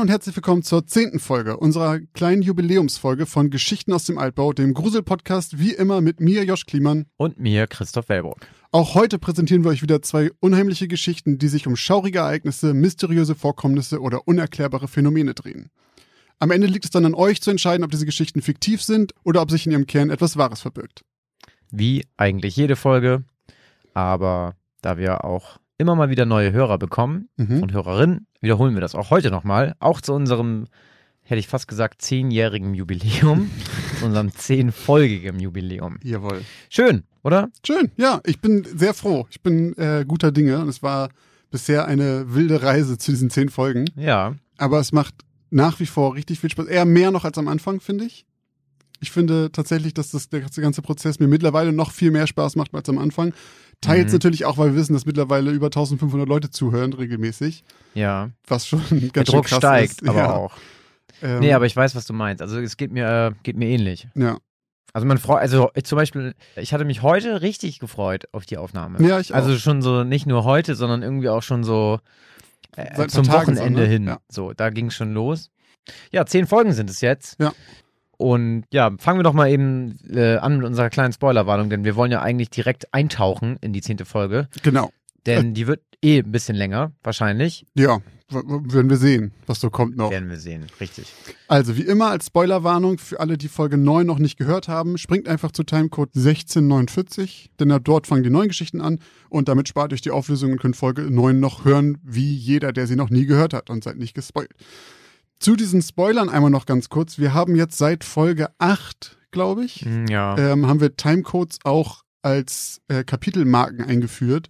Moin und herzlich willkommen zur zehnten Folge unserer kleinen Jubiläumsfolge von Geschichten aus dem Altbau, dem Grusel-Podcast, wie immer mit mir, Josch Kliemann. Und mir, Christoph Wellburg. Auch heute präsentieren wir euch wieder zwei unheimliche Geschichten, die sich um schaurige Ereignisse, mysteriöse Vorkommnisse oder unerklärbare Phänomene drehen. Am Ende liegt es dann an euch zu entscheiden, ob diese Geschichten fiktiv sind oder ob sich in ihrem Kern etwas Wahres verbirgt. Wie eigentlich jede Folge, aber da wir auch immer mal wieder neue Hörer bekommen Mhm. und Hörerinnen, wiederholen wir das auch heute nochmal, auch zu unserem, hätte ich fast gesagt, zehnjährigen Jubiläum, zu unserem zehnfolgigen Jubiläum. Jawohl. Schön, oder? Schön, ja, ich bin sehr froh. Ich bin äh, guter Dinge und es war bisher eine wilde Reise zu diesen zehn Folgen. Ja. Aber es macht nach wie vor richtig viel Spaß. Eher mehr noch als am Anfang, finde ich. Ich finde tatsächlich, dass das, der ganze Prozess mir mittlerweile noch viel mehr Spaß macht als am Anfang. Teils Mhm. natürlich auch, weil wir wissen, dass mittlerweile über 1500 Leute zuhören regelmäßig, Ja. was schon Der ganz schön Druck krass steigt ist. aber ja. auch. Ähm, Nee, aber ich weiß, was du meinst. Also es geht mir, äh, geht mir ähnlich. ja. Also man freut, also zum Beispiel, ich hatte mich heute richtig gefreut auf die Aufnahme. Ja, ich auch. Also schon so nicht nur heute, sondern irgendwie auch schon so äh, zum Tagen so, Wochenende ne? hin. Ja. So, da ging es schon los. Ja, zehn Folgen sind es jetzt. Ja. Und ja, fangen wir doch mal eben äh, an mit unserer kleinen Spoilerwarnung, denn wir wollen ja eigentlich direkt eintauchen in die zehnte Folge, Genau. denn die wird eh ein bisschen länger, wahrscheinlich. Ja, werden wir sehen, was so kommt noch. Werden wir sehen, richtig. Also, wie immer als Spoilerwarnung für alle, die Folge 9 noch nicht gehört haben, springt einfach zu Timecode 1649, denn ab dort fangen die neuen Geschichten an und damit spart euch die Auflösung und könnt Folge 9 noch hören, wie jeder, der sie noch nie gehört hat und seid nicht gespoilt. Zu diesen Spoilern einmal noch ganz kurz. Wir haben jetzt seit Folge 8, glaube ich, Hm, Ja. ähm, haben wir Timecodes auch als äh, Kapitelmarken eingeführt.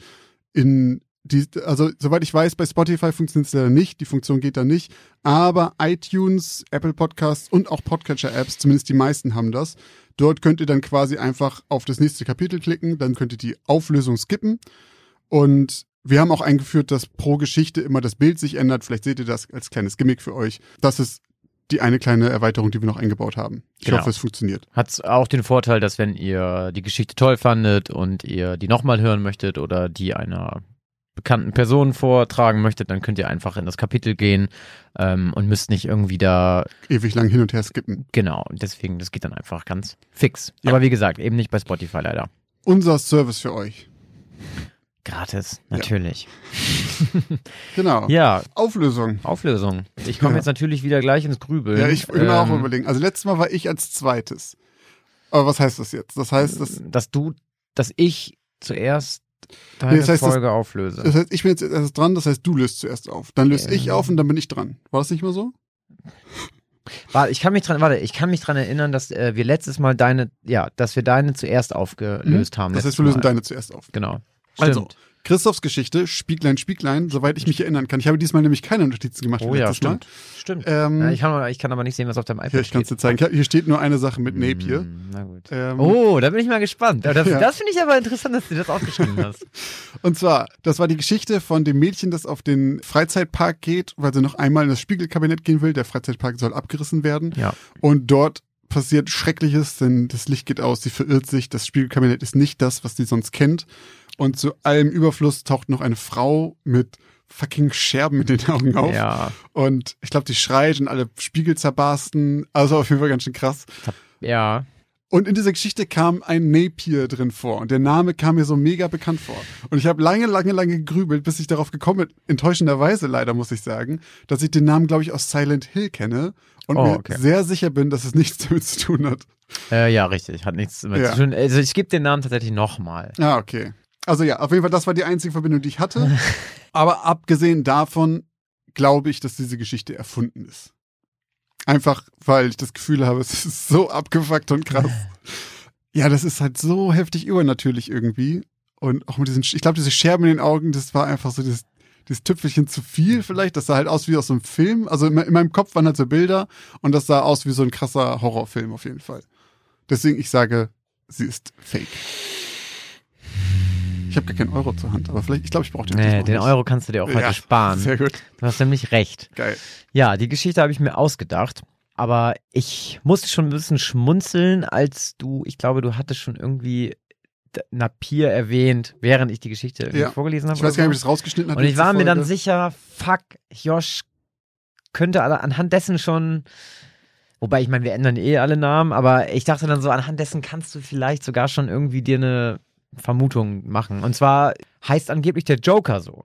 In die, also soweit ich weiß, bei Spotify funktioniert es leider nicht, die Funktion geht da nicht, aber iTunes, Apple Podcasts und auch Podcatcher-Apps, zumindest die meisten haben das. Dort könnt ihr dann quasi einfach auf das nächste Kapitel klicken, dann könnt ihr die Auflösung skippen und wir haben auch eingeführt, dass pro Geschichte immer das Bild sich ändert. Vielleicht seht ihr das als kleines Gimmick für euch. Das ist die eine kleine Erweiterung, die wir noch eingebaut haben. Ich Genau. hoffe, es funktioniert. Hat auch den Vorteil, dass wenn ihr die Geschichte toll fandet und ihr die nochmal hören möchtet oder die einer bekannten Person vortragen möchtet, dann könnt ihr einfach in das Kapitel gehen ähm, und müsst nicht irgendwie da, Ewig lang hin und her skippen. genau, deswegen, das geht dann einfach ganz fix. Ja. Aber wie gesagt, eben nicht bei Spotify leider. Unser Service für euch. Gratis, natürlich. Genau. Ja, Auflösung. Auflösung. Ich komme Ja. jetzt natürlich wieder gleich ins Grübeln. Ja, ich will mir auch Ähm, überlegen. Also letztes Mal war ich als zweites. Aber was heißt das jetzt? Das heißt, das, dass du, dass ich zuerst deine Nee, das heißt, das- Folge auflöse. das heißt, ich bin jetzt erst dran, das heißt, du löst zuerst auf. Dann löse ich Ähm. auf und dann bin ich dran. War das nicht mal so? Warte, ich kann mich dran, warte, ich kann mich dran erinnern, dass äh, wir letztes Mal deine, ja, dass wir deine zuerst aufgelöst haben. Mhm. Das heißt, wir lösen Mal. deine zuerst auf. Genau. Also, Stimmt. Christophs Geschichte, Spieglein, Spieglein, soweit ich mich erinnern kann. Ich habe diesmal nämlich keine Notizen gemacht Oh ja, stimmt. Stimmt. Mal. Ähm, ja, ich, kann, aber- ich kann aber nicht sehen, was auf deinem iPad hier, ich kann es dir zeigen. Ich Hier steht nur eine Sache mit Napier. Hm, na gut. Ähm, Oh, da bin ich mal gespannt. Das, Ja. das finde ich aber interessant, dass du das aufgeschrieben hast. Und zwar, das war die Geschichte von dem Mädchen, das auf den Freizeitpark geht, weil sie noch einmal in das Spiegelkabinett gehen will. Der Freizeitpark soll abgerissen werden. Ja. Und dort passiert Schreckliches, denn das Licht geht aus, sie verirrt sich. Das Spiegelkabinett ist nicht das, was sie sonst kennt. Und zu allem Überfluss taucht noch eine Frau mit fucking Scherben in den Augen auf. Ja. Und ich glaube, die schreit und alle Spiegel zerbarsten. Also auf jeden Fall ganz schön krass. Ja. Und in dieser Geschichte kam ein Napier drin vor und der Name kam mir so mega bekannt vor. Und ich habe lange, lange, lange gegrübelt, bis ich darauf gekommen bin, enttäuschenderweise leider muss ich sagen, dass ich den Namen, glaube ich, aus Silent Hill kenne und Oh, mir okay. sehr sicher bin, dass es nichts damit zu tun hat. Äh, ja, richtig. Hat nichts damit Ja. zu tun. Also ich gebe den Namen tatsächlich nochmal. Ah, okay. Also ja, auf jeden Fall, das war die einzige Verbindung, die ich hatte. Aber abgesehen davon glaube ich, dass diese Geschichte erfunden ist. Einfach, weil ich das Gefühl habe, es ist so abgefuckt und krass. Ja, das ist halt so heftig übernatürlich irgendwie. Und auch mit diesen, ich glaube, diese Scherben in den Augen, das war einfach so dieses, dieses Tüpfelchen zu viel vielleicht. Das sah halt aus wie aus so einem Film. Also in, in meinem Kopf waren halt so Bilder und das sah aus wie so ein krasser Horrorfilm auf jeden Fall. Deswegen, ich sage, sie ist fake. Ich habe gar keinen Euro zur Hand, aber vielleicht, ich glaube, ich brauche den Nee, den. Euro kannst du dir auch heute Ja, sparen. Sehr gut, Du hast nämlich recht. geil. Ja, die Geschichte habe ich mir ausgedacht. Aber ich musste schon ein bisschen schmunzeln, als du, ich glaube, du hattest schon irgendwie Napier erwähnt, während ich die Geschichte Ja. vorgelesen habe. Ich weiß gar nicht, ob ich das rausgeschnitten habe. Und ich war mir dann sicher, fuck, Josh könnte alle anhand dessen schon, wobei ich meine, wir ändern eh alle Namen, aber ich dachte dann so, anhand dessen kannst du vielleicht sogar schon irgendwie dir eine Vermutung machen. Und zwar heißt angeblich der Joker so.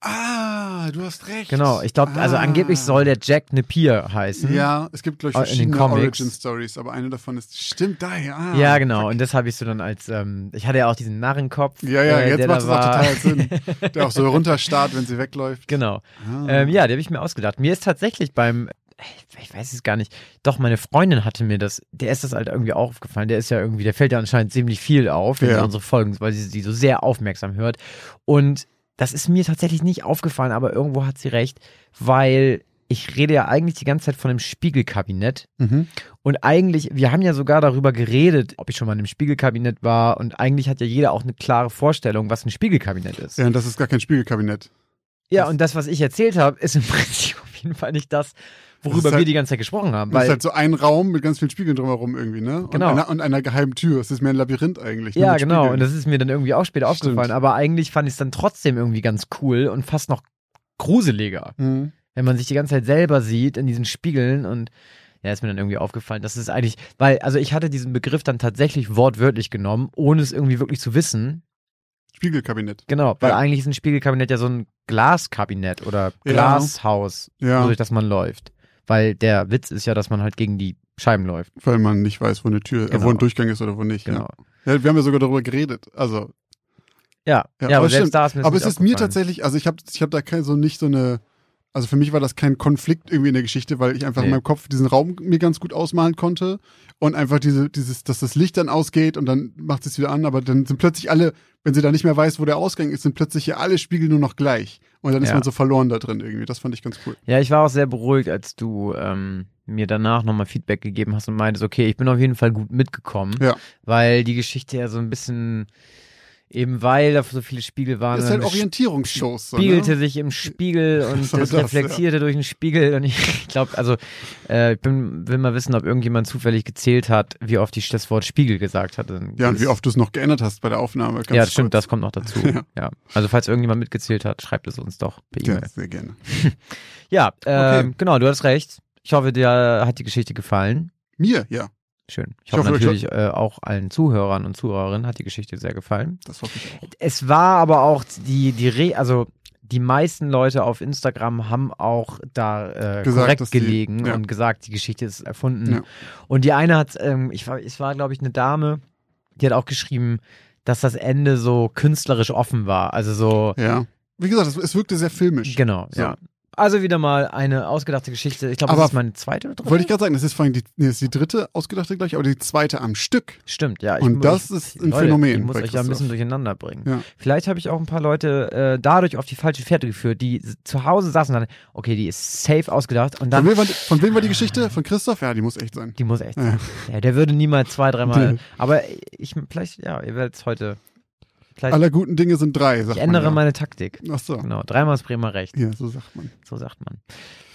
Ah, du hast recht. Genau, ich glaube, also Ah. angeblich soll der Jack Napier heißen. Ja, es gibt, glaube ich, den verschiedene. Origin-Stories, aber eine davon ist, stimmt, daher. Ah, Ja, genau. fuck. Und das habe ich so dann als, ähm, ich hatte ja auch diesen Narrenkopf. Ja, ja, äh, jetzt der macht es auch total Sinn. Der auch so runterstarrt, wenn sie wegläuft. Genau. Ah. Ähm, ja, die habe ich mir ausgedacht. Mir ist tatsächlich beim, ich weiß es gar nicht, doch, meine Freundin hatte mir das, der ist das halt irgendwie auch aufgefallen. Der ist ja irgendwie, der fällt ja anscheinend ziemlich viel auf in Ja. unsere Folgen, weil sie sie so sehr aufmerksam hört. Und das ist mir tatsächlich nicht aufgefallen, aber irgendwo hat sie recht, weil ich rede ja eigentlich die ganze Zeit von dem Spiegelkabinett. Mhm. Und eigentlich, wir haben ja sogar darüber geredet, ob ich schon mal in einem Spiegelkabinett war. Und eigentlich hat ja jeder auch eine klare Vorstellung, was ein Spiegelkabinett ist. Ja, und das ist gar kein Spiegelkabinett. Ja, Das- und das, was ich erzählt habe, ist im Prinzip auf jeden Fall nicht das, worüber halt- wir die ganze Zeit gesprochen haben. Das ist Weil, halt so ein Raum mit ganz vielen Spiegeln drumherum irgendwie, ne? Und Genau. Einer, und einer geheimen Tür. Es ist mehr ein Labyrinth eigentlich. nur ja, genau. Spiegeln. Und das ist mir dann irgendwie auch später Stimmt. aufgefallen. Aber eigentlich fand ich es dann trotzdem irgendwie ganz cool und fast noch gruseliger, Mhm. wenn man sich die ganze Zeit selber sieht in diesen Spiegeln und ja, ist mir dann irgendwie aufgefallen. Das ist eigentlich, weil, also ich hatte diesen Begriff dann tatsächlich wortwörtlich genommen, ohne es irgendwie wirklich zu wissen. Spiegelkabinett. Genau, weil Ja. eigentlich ist ein Spiegelkabinett ja so ein Glaskabinett oder Ja. Glashaus, Ja, durch das man läuft. Weil der Witz ist ja, dass man halt gegen die Scheiben läuft. weil man nicht weiß, wo eine Tür, äh, wo Genau. ein Durchgang ist oder wo nicht. Genau. Ja. ja, wir haben ja sogar darüber geredet. Also, Ja, ja, Ja, aber, aber selbst stimmt. da ist mir aber es ist mir tatsächlich, also ich habe ich hab da kein, so nicht so eine, also für mich war das kein Konflikt irgendwie in der Geschichte, weil ich einfach in Nee. meinem Kopf diesen Raum mir ganz gut ausmalen konnte und einfach diese, dieses, dass das Licht dann ausgeht und dann macht es wieder an, aber dann sind plötzlich alle, wenn sie da nicht mehr weiß, wo der Ausgang ist, sind plötzlich hier alle Spiegel nur noch gleich und dann ist Ja. man so verloren da drin irgendwie. Das fand ich ganz cool. Ja, ich war auch sehr beruhigt, als du ähm, mir danach nochmal Feedback gegeben hast und meintest, okay, ich bin auf jeden Fall gut mitgekommen, Ja. weil die Geschichte ja so ein bisschen, eben weil da so viele Spiegel waren, Das ist halt Orientierungsshows. So, spiegelte ne? sich im Spiegel und das das, reflektierte durch den Spiegel und ich glaube, also äh, ich bin, will mal wissen, ob irgendjemand zufällig gezählt hat, wie oft ich das Wort Spiegel gesagt hatte. Ja, und wie oft du es noch geändert hast bei der Aufnahme. Ja, stimmt, kurz. das kommt noch dazu. Ja. ja. Also falls irgendjemand mitgezählt hat, schreibt es uns doch per E-Mail. Ja, sehr gerne. Ja, ähm, Okay. genau, du hast recht. Ich hoffe, dir hat die Geschichte gefallen. Mir, ja, Schön. Ich, Ich hoffe, hoffe, ich natürlich äh, auch allen Zuhörern und Zuhörerinnen hat die Geschichte sehr gefallen. das hoffe ich auch. Es war aber auch die, die Re also die meisten Leute auf Instagram haben auch da äh, Gesagt, korrekt dass die- gelegen ja. und gesagt, die Geschichte ist erfunden. Ja. Und die eine hat, ähm, ich war, es war, glaube ich, eine Dame, die hat auch geschrieben, dass das Ende so künstlerisch offen war. Also so, Ja. Wie gesagt, es, es wirkte sehr filmisch. genau, So. ja. Also wieder mal eine ausgedachte Geschichte. Ich glaube, das ist meine zweite oder dritte. Wollte ich gerade sagen, das ist vor allem die, nee, ist die dritte ausgedachte gleich, aber die zweite am Stück. Stimmt, ja. Und mu- das ist ein Leute, Phänomen Ich muss euch ja ein bisschen durcheinander bringen. Ja. Vielleicht habe ich auch ein paar Leute äh, dadurch auf die falsche Fährte geführt, die zu Hause saßen und dann, okay, die ist safe ausgedacht und Von dann, wem, war, die- von wem war die Geschichte? Von Christoph? Ja, die muss echt sein. die muss echt Ja. sein. Ja, der würde niemals zwei, dreimal, aber ich, vielleicht, ja, ihr werdet es heute, vielleicht, Aller guten Dinge sind drei, sagt ich ändere man. meine Taktik. Ja. Ach so. Genau, dreimal ist Bremer recht, Ja, so sagt man. so sagt man.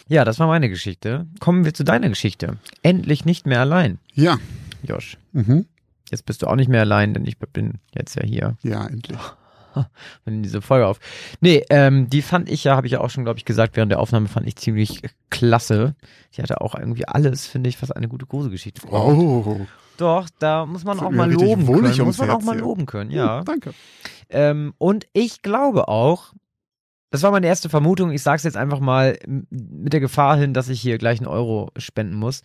Ja, das war meine Geschichte. Kommen wir zu deiner Geschichte. Endlich nicht mehr allein, Ja. Josh. Mhm. Jetzt bist du auch nicht mehr allein, denn ich bin jetzt ja hier. Ja, endlich. Wir diese Folge auf. Nee, ähm, die fand ich ja, habe ich ja auch schon, glaube ich, gesagt, während der Aufnahme fand ich ziemlich klasse. Die hatte auch irgendwie alles, finde ich, was eine gute Gruselgeschichte braucht. Oh. Doch, da muss man auch mal loben können. Muss man auch Herz mal hier. loben können, ja. Uh, danke. Ähm, und ich glaube auch, das war meine erste Vermutung, ich sage es jetzt einfach mal mit der Gefahr hin, dass ich hier gleich einen Euro spenden muss.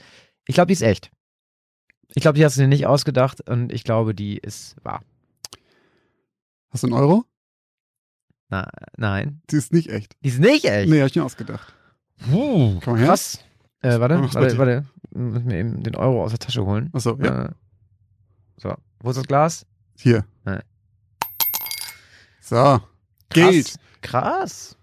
Ich glaube, die ist echt. Ich glaube, die hast du dir nicht ausgedacht und ich glaube, die ist wahr. Hast du einen Euro? Na, nein. Die ist nicht echt. Die ist nicht echt. Nee, hab ich mir ausgedacht. Puh, Komm her. krass. Äh, warte, warte, warte. Muss mir eben den Euro aus der Tasche holen. Achso, ja. Äh, so, wo ist das Glas? Hier. Nee. So. Geld. Krass.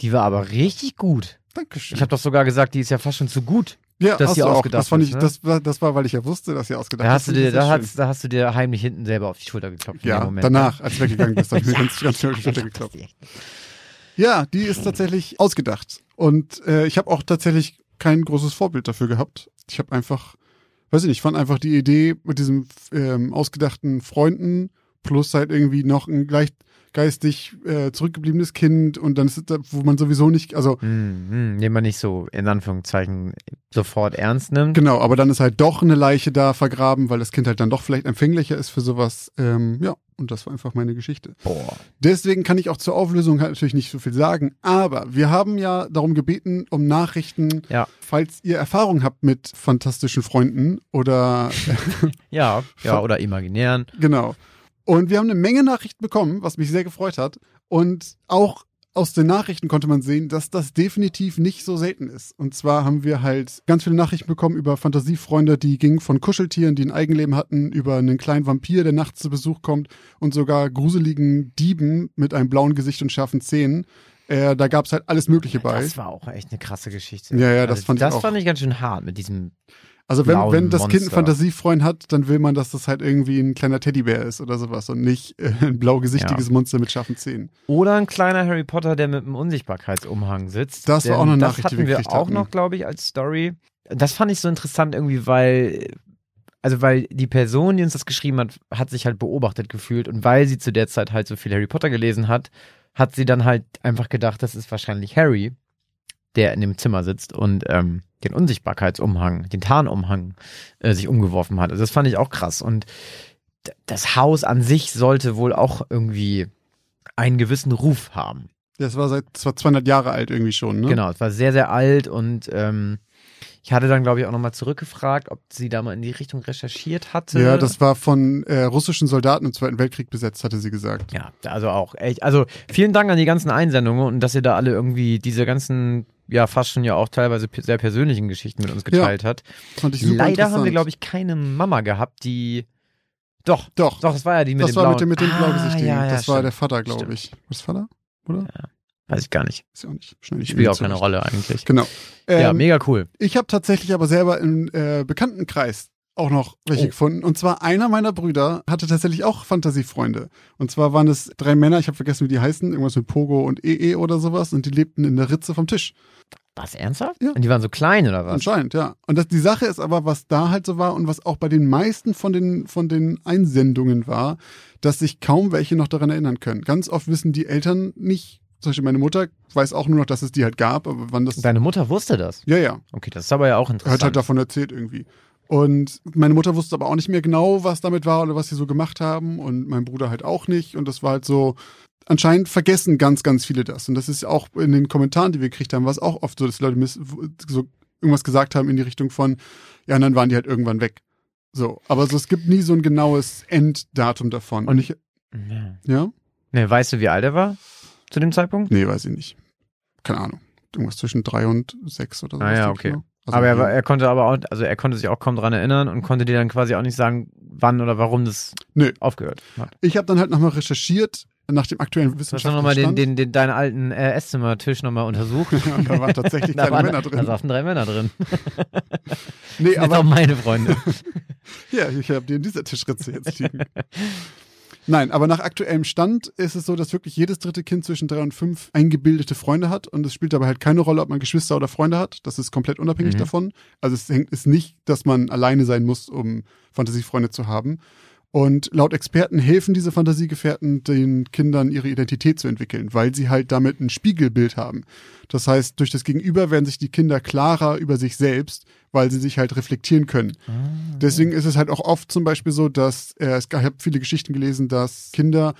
Die war aber richtig gut. Dankeschön. Ich habe doch sogar gesagt, die ist ja fast schon zu gut. ja, dass hast du auch. ausgedacht das fand ist, ich, ne? das, war, das war, weil ich ja wusste, dass ihr ausgedacht Da hast, du Das dir, ist da, hast, da hast du dir heimlich hinten selber auf die Schulter geklopft. Ja, Moment, danach, als du weggegangen bist, habe ich mir Ja. ganz, ganz schnell auf die Schulter geklopft. ist Ja, die ist tatsächlich ausgedacht. Und äh, ich habe auch tatsächlich kein großes Vorbild dafür gehabt. Ich habe einfach, weiß ich nicht, fand einfach die Idee mit diesem ähm, ausgedachten Freunden plus halt irgendwie noch ein gleich geistig äh, zurückgebliebenes Kind und dann ist es da, wo man sowieso nicht, also Hm, hm, den man nicht so in Anführungszeichen sofort ernst nimmt. genau, aber dann ist halt doch eine Leiche da vergraben, weil das Kind halt dann doch vielleicht empfänglicher ist für sowas. Ähm, ja, und das war einfach meine Geschichte. Boah. Deswegen kann ich auch zur Auflösung halt natürlich nicht so viel sagen. Aber wir haben ja darum gebeten, um Nachrichten, Ja. falls ihr Erfahrung habt mit fantastischen Freunden oder Ja, ja, oder imaginären. genau. Und wir haben eine Menge Nachrichten bekommen, was mich sehr gefreut hat. Und auch aus den Nachrichten konnte man sehen, dass das definitiv nicht so selten ist. Und zwar haben wir halt ganz viele Nachrichten bekommen über Fantasiefreunde, die gingen von Kuscheltieren, die ein Eigenleben hatten, über einen kleinen Vampir, der nachts zu Besuch kommt und sogar gruseligen Dieben mit einem blauen Gesicht und scharfen Zähnen. Äh, da gab es halt alles Mögliche bei. Das war auch echt eine krasse Geschichte. Ja, ja, das also, fand ich das fand ich ganz schön hart mit diesem. Also wenn, wenn das Kind einen Monster. Fantasiefreund hat, dann will man, dass das halt irgendwie ein kleiner Teddybär ist oder sowas und nicht äh, ein blaugesichtiges Monster mit scharfen Zähnen. Oder ein kleiner Harry Potter, der mit einem Unsichtbarkeitsumhang sitzt. Das war auch eine das Nachricht, die hatten wir wir gekriegt auch hatten. noch, glaube ich, als Story. Das fand ich so interessant irgendwie, weil also weil die Person, die uns das geschrieben hat, hat sich halt beobachtet gefühlt und weil sie zu der Zeit halt so viel Harry Potter gelesen hat, hat sie dann halt einfach gedacht, das ist wahrscheinlich Harry, der in dem Zimmer sitzt und ähm, den Unsichtbarkeitsumhang, den Tarnumhang äh, sich umgeworfen hat. Also das fand ich auch krass und das Haus an sich sollte wohl auch irgendwie einen gewissen Ruf haben. Das war seit das war 200 Jahre alt irgendwie schon, ne? Genau, es war sehr, sehr alt und ähm, ich hatte dann, glaube ich, auch nochmal zurückgefragt, ob sie da mal in die Richtung recherchiert hatte. Ja, das war von äh, russischen Soldaten im Zweiten Weltkrieg besetzt, hatte sie gesagt. Ja, also auch echt. Also vielen Dank an die ganzen Einsendungen und dass ihr da alle irgendwie diese ganzen, ja, fast schon ja auch teilweise sehr persönlichen Geschichten mit uns geteilt hat. Ich super Leider haben wir, glaube ich, keine Mama gehabt, die. Doch, Doch, doch, das war ja die mit das dem war blauen. mit dem, mit dem ah, ja, ja, das war stimmt. der Vater, glaube ich. War das Vater? Oder? Weiß ich gar nicht. Ist ja auch nicht. Schnell nicht Spielt auch keine Rolle eigentlich. Genau. ja, Ähm, mega cool. Ich habe tatsächlich aber selber im äh, Bekanntenkreis auch noch welche Oh. gefunden. Und zwar einer meiner Brüder hatte tatsächlich auch Fantasiefreunde. Und zwar waren es drei Männer, ich habe vergessen, wie die heißen, irgendwas mit Pogo und EE oder sowas. Und die lebten in der Ritze vom Tisch. Was, ernsthaft? Ja. Und die waren so klein oder was? Anscheinend, ja. Und das, die Sache ist aber, was da halt so war und was auch bei den meisten von den, von den Einsendungen war, dass sich kaum welche noch daran erinnern können. Ganz oft wissen die Eltern nicht, zum Beispiel meine Mutter weiß auch nur noch, dass es die halt gab, aber wann das. Deine Mutter wusste das. Ja, ja. Okay, das ist aber ja auch Er interessant. hat halt davon erzählt irgendwie. Und meine Mutter wusste aber auch nicht mehr genau, was damit war oder was sie so gemacht haben. Und mein Bruder halt auch nicht. Und das war halt so, anscheinend vergessen ganz, ganz viele das. Und das ist auch in den Kommentaren, die wir gekriegt haben, war es auch oft so, dass Leute so irgendwas gesagt haben in die Richtung von, ja, und dann waren die halt irgendwann weg. So, aber so, es gibt nie so ein genaues Enddatum davon. Und ich, ja. ja? Ne, weißt du, wie alt er war zu dem Zeitpunkt? Nee, weiß ich nicht. Keine Ahnung. Irgendwas zwischen drei und sechs oder so. Ah, ja, okay. Aber er, er konnte aber auch, also er konnte sich auch kaum dran erinnern und konnte dir dann quasi auch nicht sagen, wann oder warum das Nö. aufgehört hat. Ich habe dann halt nochmal recherchiert nach dem aktuellen Du hast wissenschaftlichen dann nochmal den, den, den, deinen alten äh, Esszimmertisch nochmal untersucht. Und da waren tatsächlich da, waren, Männer da drin. saßen drei Männer drin. Nee, Das sind auch aber meine Freunde. ja, ich habe dir in dieser Tischritze jetzt liegen. Nein, aber nach aktuellem Stand ist es so, dass wirklich jedes dritte Kind zwischen drei und fünf eingebildete Freunde hat. Und es spielt dabei halt keine Rolle, ob man Geschwister oder Freunde hat. Das ist komplett unabhängig Mhm. davon. Also es hängt ist nicht, dass man alleine sein muss, um Fantasiefreunde zu haben. Und laut Experten helfen diese Fantasiegefährten den Kindern ihre Identität zu entwickeln, weil sie halt damit ein Spiegelbild haben. Das heißt, durch das Gegenüber werden sich die Kinder klarer über sich selbst, weil sie sich halt reflektieren können. Deswegen ist es halt auch oft zum Beispiel so, dass äh, es, ich habe viele Geschichten gelesen, dass Kinder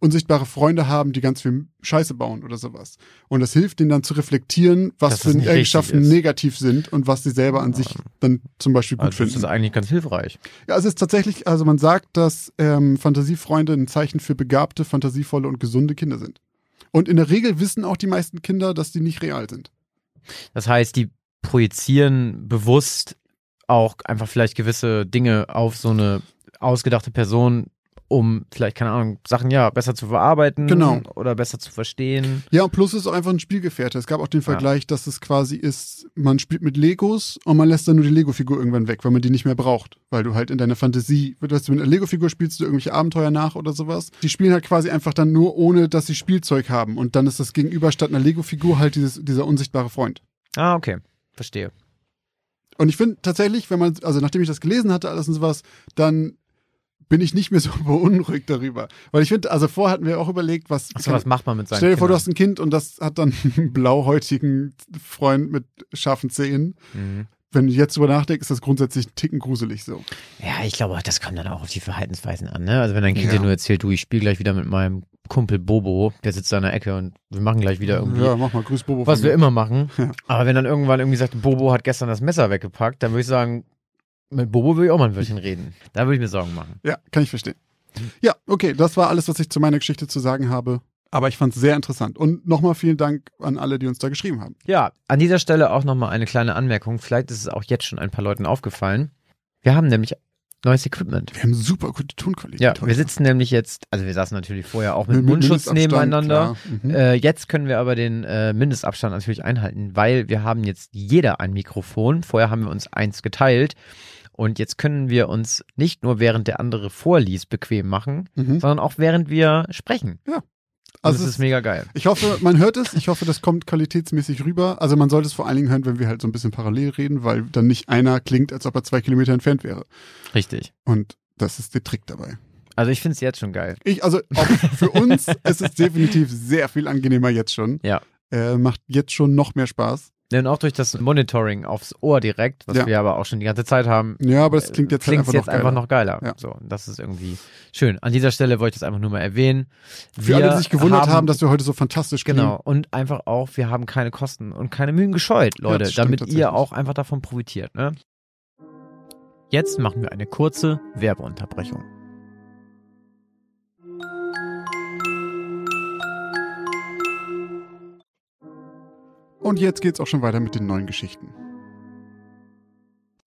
unsichtbare Freunde haben, die ganz viel Scheiße bauen oder sowas. Und das hilft ihnen dann zu reflektieren, was Dass für Eigenschaften negativ sind und was sie selber an sich dann zum Beispiel gut Also das ist finden. eigentlich ganz hilfreich. Ja, es ist tatsächlich, also man sagt, dass ähm, Fantasiefreunde ein Zeichen für begabte, fantasievolle und gesunde Kinder sind. Und in der Regel wissen auch die meisten Kinder, dass die nicht real sind. Das heißt, die projizieren bewusst auch einfach vielleicht gewisse Dinge auf so eine ausgedachte Person, um vielleicht, keine Ahnung, Sachen ja besser zu verarbeiten Genau. oder besser zu verstehen. Ja, und plus ist auch einfach ein Spielgefährte. Es gab auch den Vergleich, dass es quasi ist, man spielt mit Legos und man lässt dann nur die Lego-Figur irgendwann weg, weil man die nicht mehr braucht. Weil du halt in deiner Fantasie, du weißt, mit einer Lego-Figur spielst du irgendwelche Abenteuer nach oder sowas. Die spielen halt quasi einfach dann nur, ohne dass sie Spielzeug haben. Und dann ist das Gegenüber statt einer Lego-Figur halt dieses, dieser unsichtbare Freund. Ah, okay. Verstehe. Und ich finde tatsächlich, wenn man, also nachdem ich das gelesen hatte, alles und sowas, dann bin ich nicht mehr so beunruhigt darüber. Weil ich finde, also vorher hatten wir auch überlegt, was. Achso, was macht man mit seinem Stell dir vor, du hast ein Kind und das hat dann einen blauhäutigen Freund mit scharfen Zähnen. Mhm. Wenn du jetzt drüber nachdenkst, ist das grundsätzlich ein Ticken gruselig so. Ja, ich glaube, das kommt dann auch auf die Verhaltensweisen an. Ne? Also wenn dein Kind Ja. dir nur erzählt, du, ich spiele gleich wieder mit meinem Kumpel Bobo, der sitzt da in der Ecke und wir machen gleich wieder irgendwie, Ja, mach mal, grüß Bobo. was wir mir. immer machen. Ja. Aber wenn dann irgendwann irgendwie sagt, Bobo hat gestern das Messer weggepackt, dann würde ich sagen, mit Bobo würde ich auch mal ein Wörtchen reden. Da würde ich mir Sorgen machen. Ja, kann ich verstehen. Ja, okay, das war alles, was ich zu meiner Geschichte zu sagen habe. Aber ich fand es sehr interessant. Und nochmal vielen Dank an alle, die uns da geschrieben haben. Ja, an dieser Stelle auch nochmal eine kleine Anmerkung. Vielleicht ist es auch jetzt schon ein paar Leuten aufgefallen. Wir haben nämlich neues Equipment. Wir haben super gute Tonqualität. Ja, heute. wir sitzen nämlich jetzt, also wir saßen natürlich vorher auch mit, Mit- Mundschutz nebeneinander. Mhm. Äh, jetzt können wir aber den äh, Mindestabstand natürlich einhalten, weil wir haben jetzt jeder ein Mikrofon. Vorher haben wir uns eins geteilt. Und jetzt können wir uns nicht nur während der andere vorliest bequem machen, Mhm. sondern auch während wir sprechen. Ja. Also das es ist mega geil. Ich hoffe, man hört es. Ich hoffe, das kommt qualitätsmäßig rüber. Also man sollte es vor allen Dingen hören, wenn wir halt so ein bisschen parallel reden, weil dann nicht einer klingt, als ob er zwei Kilometer entfernt wäre. Richtig. Und das ist der Trick dabei. Also ich finde es jetzt schon geil. Ich, also für uns ist es definitiv sehr viel angenehmer jetzt schon. Ja. Äh, macht jetzt schon noch mehr Spaß. Und auch durch das Monitoring aufs Ohr direkt, was Ja. wir aber auch schon die ganze Zeit haben, Ja, aber das klingt jetzt halt einfach jetzt noch einfach geiler. noch geiler. Ja. So, das ist irgendwie schön. An dieser Stelle wollte ich das einfach nur mal erwähnen. Für alle, die sich gewundert haben, dass wir heute so fantastisch klingen. Genau. Und einfach auch, wir haben keine Kosten und keine Mühen gescheut, Leute, stimmt damit ihr auch einfach davon profitiert. Ne? Jetzt machen wir eine kurze Werbeunterbrechung. Und jetzt geht's auch schon weiter mit den neuen Geschichten.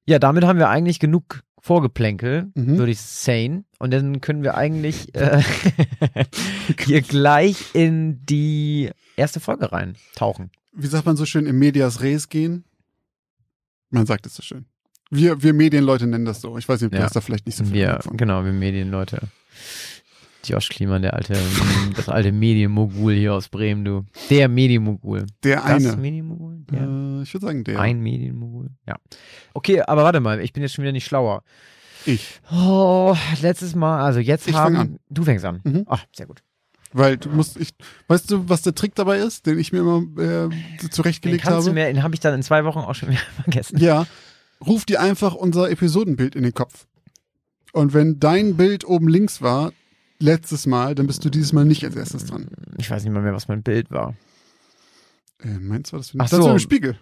Ja, damit haben wir eigentlich genug Vorgeplänkel, Mhm. würde ich sagen. Und dann können wir eigentlich äh, hier gleich in die erste Folge reintauchen. Wie sagt man so schön, im Medias Res gehen? Man sagt es so schön. Wir, wir Medienleute nennen das so. Ich weiß nicht, ob du Ja. hast da vielleicht nicht so viel Wir, genau, wir Medienleute. Josh Kliemann, der alte, das alte Medienmogul hier aus Bremen, du. Der Medienmogul. Der Das eine. Medienmogul? Der. Äh, ich würde sagen, der. Ein Medienmogul. Ja. Okay, aber warte mal, ich bin jetzt schon wieder nicht schlauer. Ich. Oh, letztes Mal, also jetzt Ich haben. fang an. Du fängst an. Mhm. Ach, sehr gut. Weil du musst, ich, weißt du, was der Trick dabei ist, den ich mir immer äh, Den zurechtgelegt kannst habe? du mir, den habe ich dann in zwei Wochen auch schon wieder vergessen. Ja, ruf dir einfach unser Episodenbild in den Kopf. Und wenn dein Bild oben links war, letztes Mal, dann bist du dieses Mal nicht als erstes dran. Ich weiß nicht mal mehr, was mein Bild war. Äh, meinst du, war das Ach das so. war im Spiegel,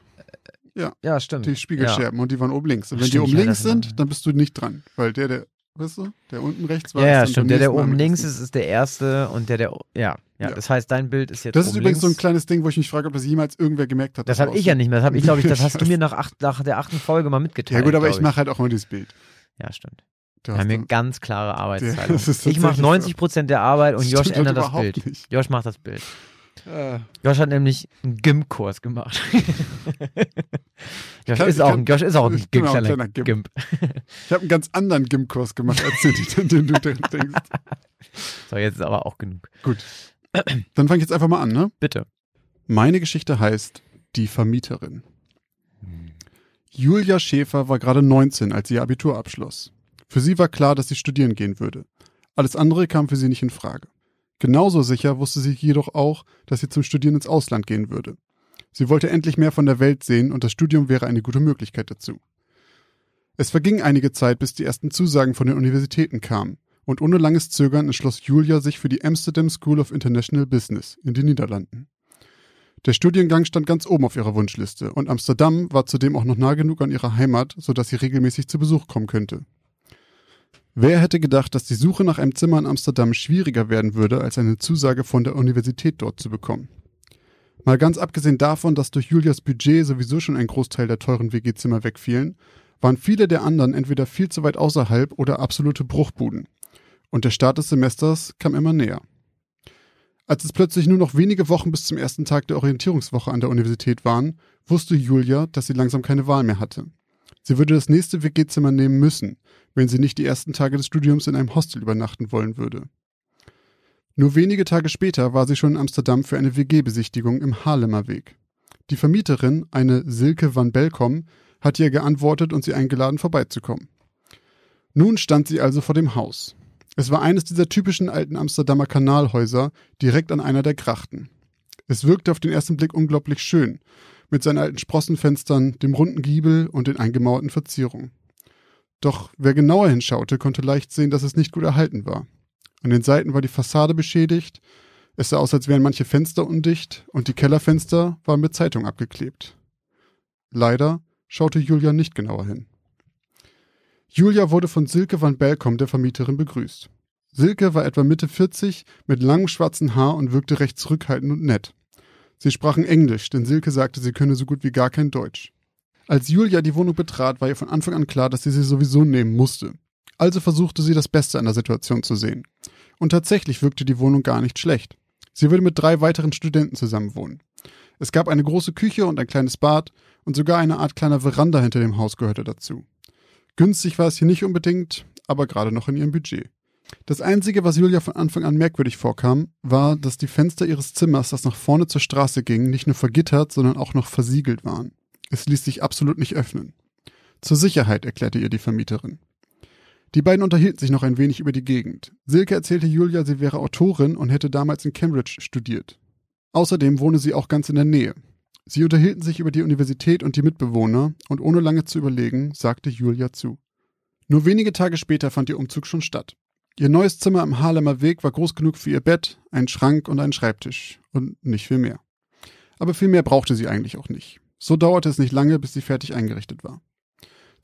Ja, stimmt. die Spiegelscherben und die waren oben links. Und wenn die Stimmt, oben ja, links das sind, dann bist du nicht dran. Weil der, der, weißt du, der unten rechts war. Ja, ja, stimmt. Der, der oben links ist, ist der erste und der, der, ja, ja. Ja. Das heißt, dein Bild ist jetzt Das ist übrigens so ein links. kleines Ding, wo ich mich frage, ob das jemals irgendwer gemerkt hat. Das habe ich ja nicht mehr. Das habe ich, glaube ich, das hast du mir nach, acht, nach der achten Folge mal mitgeteilt. Ja gut, aber glaub ich mache halt auch immer dieses Bild. Ja, stimmt. Wir haben hier ganz klare Arbeitsteilung. ist ich mache tatsächlich 90 Prozent der Arbeit und Josh ändert das Bild. nicht. Josh macht das Bild. Äh, Josh hat nämlich einen Gimp-Kurs gemacht. Josh, Kann- ist auch, kann- ein- Josh ist auch ein Gimp, genau, ein kleiner Gimp. Gimp. ich habe einen ganz anderen Gym-Kurs gemacht, als den, den du denkst. So, jetzt ist aber auch genug. Gut. Dann fange ich jetzt einfach mal an, ne? Bitte. Meine Geschichte heißt Die Vermieterin. Julia Schäfer war gerade 19, als sie ihr Abitur abschloss. Für sie war klar, dass sie studieren gehen würde. Alles andere kam für sie nicht in Frage. Genauso sicher wusste sie jedoch auch, dass sie zum Studieren ins Ausland gehen würde. Sie wollte endlich mehr von der Welt sehen und das Studium wäre eine gute Möglichkeit dazu. Es verging einige Zeit, bis die ersten Zusagen von den Universitäten kamen, und ohne langes Zögern entschloss Julia sich für die Amsterdam School of International Business in den Niederlanden. Der Studiengang stand ganz oben auf ihrer Wunschliste und Amsterdam war zudem auch noch nah genug an ihrer Heimat, sodass sie regelmäßig zu Besuch kommen könnte. Wer hätte gedacht, dass die Suche nach einem Zimmer in Amsterdam schwieriger werden würde, als eine Zusage von der Universität dort zu bekommen? Mal ganz abgesehen davon, dass durch Julias Budget sowieso schon ein Großteil der teuren WG-Zimmer wegfielen, waren viele der anderen entweder viel zu weit außerhalb oder absolute Bruchbuden. Und der Start des Semesters kam immer näher. Als es plötzlich nur noch wenige Wochen bis zum ersten Tag der Orientierungswoche an der Universität waren, wusste Julia, dass sie langsam keine Wahl mehr hatte. Sie würde das nächste WG-Zimmer nehmen müssen, wenn sie nicht die ersten Tage des Studiums in einem Hostel übernachten wollen würde. Nur wenige Tage später war sie schon in Amsterdam für eine WG-Besichtigung im Haarlemmer Weg. Die Vermieterin, eine Silke van Belkom, hatte ihr geantwortet und sie eingeladen, vorbeizukommen. Nun stand sie also vor dem Haus. Es war eines dieser typischen alten Amsterdamer Kanalhäuser, direkt an einer der Grachten. Es wirkte auf den ersten Blick unglaublich schön, mit seinen alten Sprossenfenstern, dem runden Giebel und den eingemauerten Verzierungen. Doch wer genauer hinschaute, konnte leicht sehen, dass es nicht gut erhalten war. An den Seiten war die Fassade beschädigt, es sah aus, als wären manche Fenster undicht und die Kellerfenster waren mit Zeitung abgeklebt. Leider schaute Julia nicht genauer hin. Julia wurde von Silke van Belkom, der Vermieterin, begrüßt. Silke war etwa Mitte 40, mit langem schwarzen Haar und wirkte recht zurückhaltend und nett. Sie sprachen Englisch, denn Silke sagte, sie könne so gut wie gar kein Deutsch. Als Julia die Wohnung betrat, war ihr von Anfang an klar, dass sie sie sowieso nehmen musste. Also versuchte sie das Beste an der Situation zu sehen. Und tatsächlich wirkte die Wohnung gar nicht schlecht. Sie würde mit drei weiteren Studenten zusammenwohnen. Es gab eine große Küche und ein kleines Bad und sogar eine Art kleiner Veranda hinter dem Haus gehörte dazu. Günstig war es hier nicht unbedingt, aber gerade noch in ihrem Budget. Das Einzige, was Julia von Anfang an merkwürdig vorkam, war, dass die Fenster ihres Zimmers, das nach vorne zur Straße ging, nicht nur vergittert, sondern auch noch versiegelt waren. Es ließ sich absolut nicht öffnen. Zur Sicherheit, erklärte ihr die Vermieterin. Die beiden unterhielten sich noch ein wenig über die Gegend. Silke erzählte Julia, sie wäre Autorin und hätte damals in Cambridge studiert. Außerdem wohne sie auch ganz in der Nähe. Sie unterhielten sich über die Universität und die Mitbewohner, und ohne lange zu überlegen, sagte Julia zu. Nur wenige Tage später fand ihr Umzug schon statt. Ihr neues Zimmer am Harlemer Weg war groß genug für ihr Bett, ein Schrank und ein Schreibtisch. Und nicht viel mehr. Aber viel mehr brauchte sie eigentlich auch nicht. So dauerte es nicht lange, bis sie fertig eingerichtet war.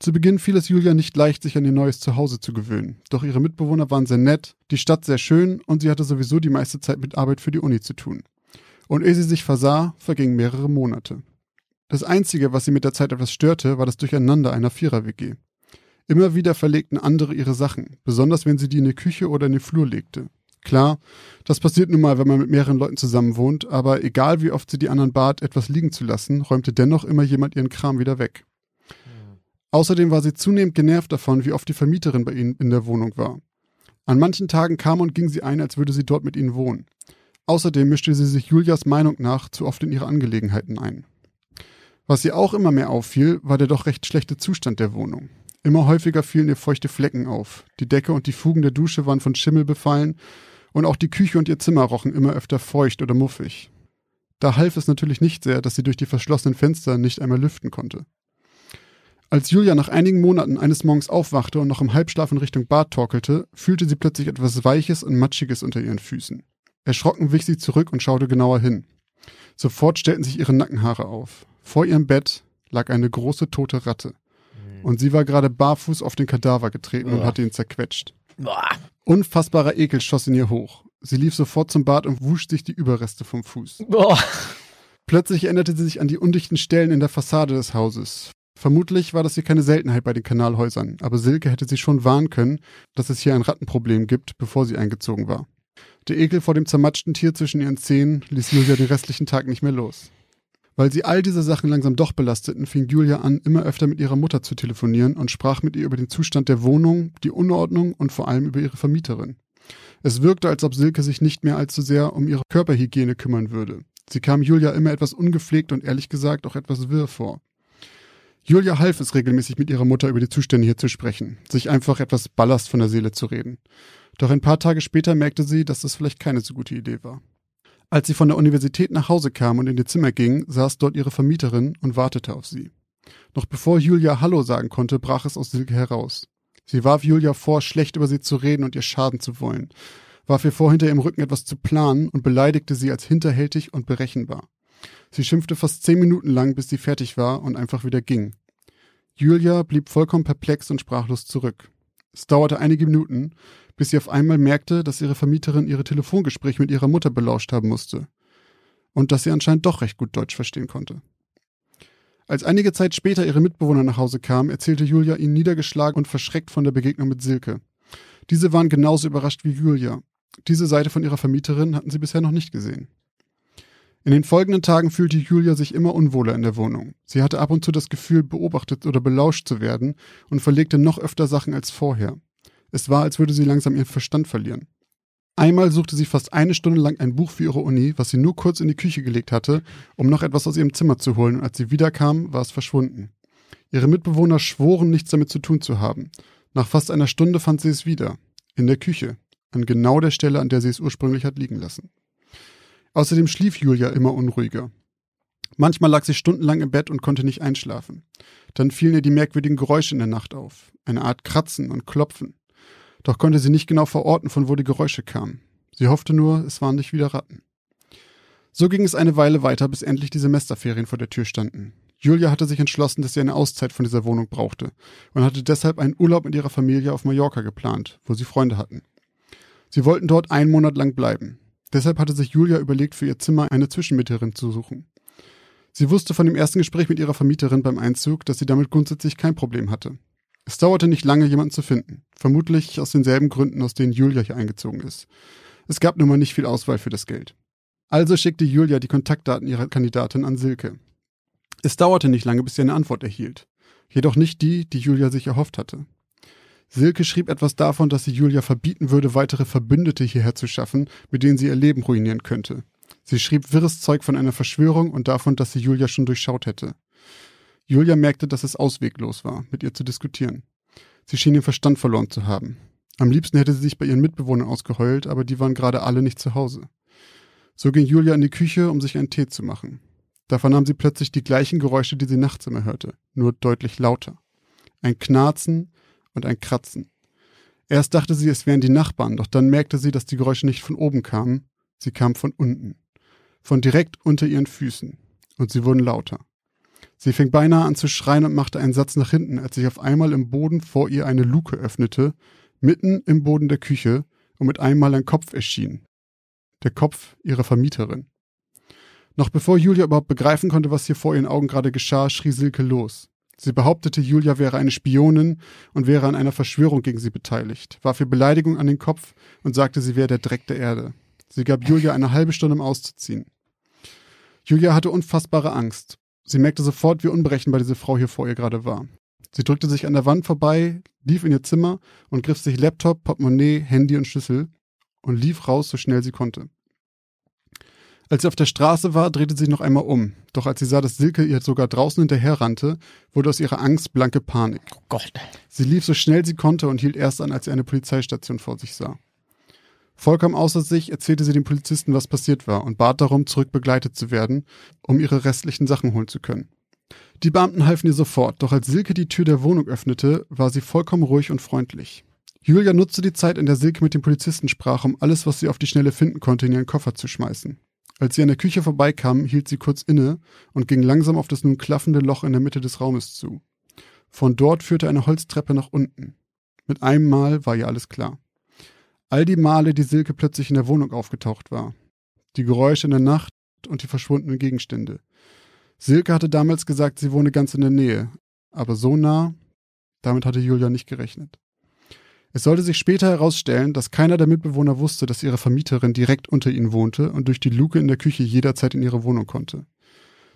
Zu Beginn fiel es Julia nicht leicht, sich an ihr neues Zuhause zu gewöhnen. Doch ihre Mitbewohner waren sehr nett, die Stadt sehr schön und sie hatte sowieso die meiste Zeit mit Arbeit für die Uni zu tun. Und ehe sie sich versah, vergingen mehrere Monate. Das Einzige, was sie mit der Zeit etwas störte, war das Durcheinander einer Vierer-WG. Immer wieder verlegten andere ihre Sachen, besonders wenn sie die in die Küche oder in den Flur legte. Klar, das passiert nun mal, wenn man mit mehreren Leuten zusammen wohnt, aber egal wie oft sie die anderen bat, etwas liegen zu lassen, räumte dennoch immer jemand ihren Kram wieder weg. Außerdem war sie zunehmend genervt davon, wie oft die Vermieterin bei ihnen in der Wohnung war. An manchen Tagen kam und ging sie ein, als würde sie dort mit ihnen wohnen. Außerdem mischte sie sich Julias Meinung nach zu oft in ihre Angelegenheiten ein. Was ihr auch immer mehr auffiel, war der doch recht schlechte Zustand der Wohnung. Immer häufiger fielen ihr feuchte Flecken auf. Die Decke und die Fugen der Dusche waren von Schimmel befallen und auch die Küche und ihr Zimmer rochen immer öfter feucht oder muffig. Da half es natürlich nicht sehr, dass sie durch die verschlossenen Fenster nicht einmal lüften konnte. Als Julia nach einigen Monaten eines Morgens aufwachte und noch im Halbschlaf in Richtung Bad torkelte, fühlte sie plötzlich etwas Weiches und Matschiges unter ihren Füßen. Erschrocken wich sie zurück und schaute genauer hin. Sofort stellten sich ihre Nackenhaare auf. Vor ihrem Bett lag eine große tote Ratte. Mhm. Und sie war gerade barfuß auf den Kadaver getreten und hatte ihn zerquetscht. Unfassbarer Ekel schoss in ihr hoch. Sie lief sofort zum Bad und wusch sich die Überreste vom Fuß. Plötzlich erinnerte sie sich an die undichten Stellen in der Fassade des Hauses. Vermutlich war das hier keine Seltenheit bei den Kanalhäusern, aber Silke hätte sie schon warnen können, dass es hier ein Rattenproblem gibt, bevor sie eingezogen war. Der Ekel vor dem zermatschten Tier zwischen ihren Zähnen ließ Julia den restlichen Tag nicht mehr los. Weil sie all diese Sachen langsam doch belasteten, fing Julia an, immer öfter mit ihrer Mutter zu telefonieren und sprach mit ihr über den Zustand der Wohnung, die Unordnung und vor allem über ihre Vermieterin. Es wirkte, als ob Silke sich nicht mehr allzu sehr um ihre Körperhygiene kümmern würde. Sie kam Julia immer etwas ungepflegt und ehrlich gesagt auch etwas wirr vor. Julia half es regelmäßig mit ihrer Mutter über die Zustände hier zu sprechen, sich einfach etwas Ballast von der Seele zu reden. Doch ein paar Tage später merkte sie, dass das vielleicht keine so gute Idee war. Als sie von der Universität nach Hause kam und in ihr Zimmer ging, saß dort ihre Vermieterin und wartete auf sie. Noch bevor Julia Hallo sagen konnte, brach es aus Silke heraus. Sie warf Julia vor, schlecht über sie zu reden und ihr schaden zu wollen, warf ihr vor, hinter ihrem Rücken etwas zu planen und beleidigte sie als hinterhältig und berechenbar. Sie schimpfte fast zehn Minuten lang, bis sie fertig war und einfach wieder ging. Julia blieb vollkommen perplex und sprachlos zurück. Es dauerte einige Minuten, bis sie auf einmal merkte, dass ihre Vermieterin ihre Telefongespräche mit ihrer Mutter belauscht haben musste. Und dass sie anscheinend doch recht gut Deutsch verstehen konnte. Als einige Zeit später ihre Mitbewohner nach Hause kamen, erzählte Julia ihnen niedergeschlagen und verschreckt von der Begegnung mit Silke. Diese waren genauso überrascht wie Julia. Diese Seite von ihrer Vermieterin hatten sie bisher noch nicht gesehen. In den folgenden Tagen fühlte Julia sich immer unwohler in der Wohnung. Sie hatte ab und zu das Gefühl, beobachtet oder belauscht zu werden und verlegte noch öfter Sachen als vorher. Es war, als würde sie langsam ihren Verstand verlieren. Einmal suchte sie fast eine Stunde lang ein Buch für ihre Uni, was sie nur kurz in die Küche gelegt hatte, um noch etwas aus ihrem Zimmer zu holen, und als sie wiederkam, war es verschwunden. Ihre Mitbewohner schworen, nichts damit zu tun zu haben. Nach fast einer Stunde fand sie es wieder. In der Küche, an genau der Stelle, an der sie es ursprünglich hat liegen lassen. Außerdem schlief Julia immer unruhiger. Manchmal lag sie stundenlang im Bett und konnte nicht einschlafen. Dann fielen ihr die merkwürdigen Geräusche in der Nacht auf, eine Art Kratzen und Klopfen. Doch konnte sie nicht genau verorten, von wo die Geräusche kamen. Sie hoffte nur, es waren nicht wieder Ratten. So ging es eine Weile weiter, bis endlich die Semesterferien vor der Tür standen. Julia hatte sich entschlossen, dass sie eine Auszeit von dieser Wohnung brauchte und hatte deshalb einen Urlaub mit ihrer Familie auf Mallorca geplant, wo sie Freunde hatten. Sie wollten dort einen Monat lang bleiben. Deshalb hatte sich Julia überlegt, für ihr Zimmer eine Zwischenmieterin zu suchen. Sie wusste von dem ersten Gespräch mit ihrer Vermieterin beim Einzug, dass sie damit grundsätzlich kein Problem hatte. Es dauerte nicht lange, jemanden zu finden. Vermutlich aus denselben Gründen, aus denen Julia hier eingezogen ist. Es gab nun mal nicht viel Auswahl für das Geld. Also schickte Julia die Kontaktdaten ihrer Kandidatin an Silke. Es dauerte nicht lange, bis sie eine Antwort erhielt. Jedoch nicht die, die Julia sich erhofft hatte. Silke schrieb etwas davon, dass sie Julia verbieten würde, weitere Verbündete hierher zu schaffen, mit denen sie ihr Leben ruinieren könnte. Sie schrieb wirres Zeug von einer Verschwörung und davon, dass sie Julia schon durchschaut hätte. Julia merkte, dass es ausweglos war, mit ihr zu diskutieren. Sie schien den Verstand verloren zu haben. Am liebsten hätte sie sich bei ihren Mitbewohnern ausgeheult, aber die waren gerade alle nicht zu Hause. So ging Julia in die Küche, um sich einen Tee zu machen. Da vernahm sie plötzlich die gleichen Geräusche, die sie nachts immer hörte, nur deutlich lauter. Ein Knarzen und ein Kratzen. Erst dachte sie, es wären die Nachbarn, doch dann merkte sie, dass die Geräusche nicht von oben kamen, sie kamen von unten. Von direkt unter ihren Füßen. Und sie wurden lauter. Sie fing beinahe an zu schreien und machte einen Satz nach hinten, als sich auf einmal im Boden vor ihr eine Luke öffnete, mitten im Boden der Küche, und mit einmal ein Kopf erschien. Der Kopf ihrer Vermieterin. Noch bevor Julia überhaupt begreifen konnte, was hier vor ihren Augen gerade geschah, schrie Silke los. Sie behauptete, Julia wäre eine Spionin und wäre an einer Verschwörung gegen sie beteiligt, warf ihr Beleidigung an den Kopf und sagte, sie wäre der Dreck der Erde. Sie gab Julia eine halbe Stunde, um auszuziehen. Julia hatte unfassbare Angst. Sie merkte sofort, wie unberechenbar diese Frau hier vor ihr gerade war. Sie drückte sich an der Wand vorbei, lief in ihr Zimmer und griff sich Laptop, Portemonnaie, Handy und Schlüssel und lief raus, so schnell sie konnte. Als sie auf der Straße war, drehte sie noch einmal um. Doch als sie sah, dass Silke ihr sogar draußen hinterherrannte, wurde aus ihrer Angst blanke Panik. Oh Gott. Sie lief so schnell sie konnte und hielt erst an, als sie eine Polizeistation vor sich sah. Vollkommen außer sich erzählte sie dem Polizisten, was passiert war und bat darum, zurück begleitet zu werden, um ihre restlichen Sachen holen zu können. Die Beamten halfen ihr sofort, doch als Silke die Tür der Wohnung öffnete, war sie vollkommen ruhig und freundlich. Julia nutzte die Zeit, in der Silke mit dem Polizisten sprach, um alles, was sie auf die Schnelle finden konnte, in ihren Koffer zu schmeißen. Als sie an der Küche vorbeikam, hielt sie kurz inne und ging langsam auf das nun klaffende Loch in der Mitte des Raumes zu. Von dort führte eine Holztreppe nach unten. Mit einem Mal war ihr alles klar. All die Male, die Silke plötzlich in der Wohnung aufgetaucht war. Die Geräusche in der Nacht und die verschwundenen Gegenstände. Silke hatte damals gesagt, sie wohne ganz in der Nähe. Aber so nah, damit hatte Julia nicht gerechnet. Es sollte sich später herausstellen, dass keiner der Mitbewohner wusste, dass ihre Vermieterin direkt unter ihnen wohnte und durch die Luke in der Küche jederzeit in ihre Wohnung konnte.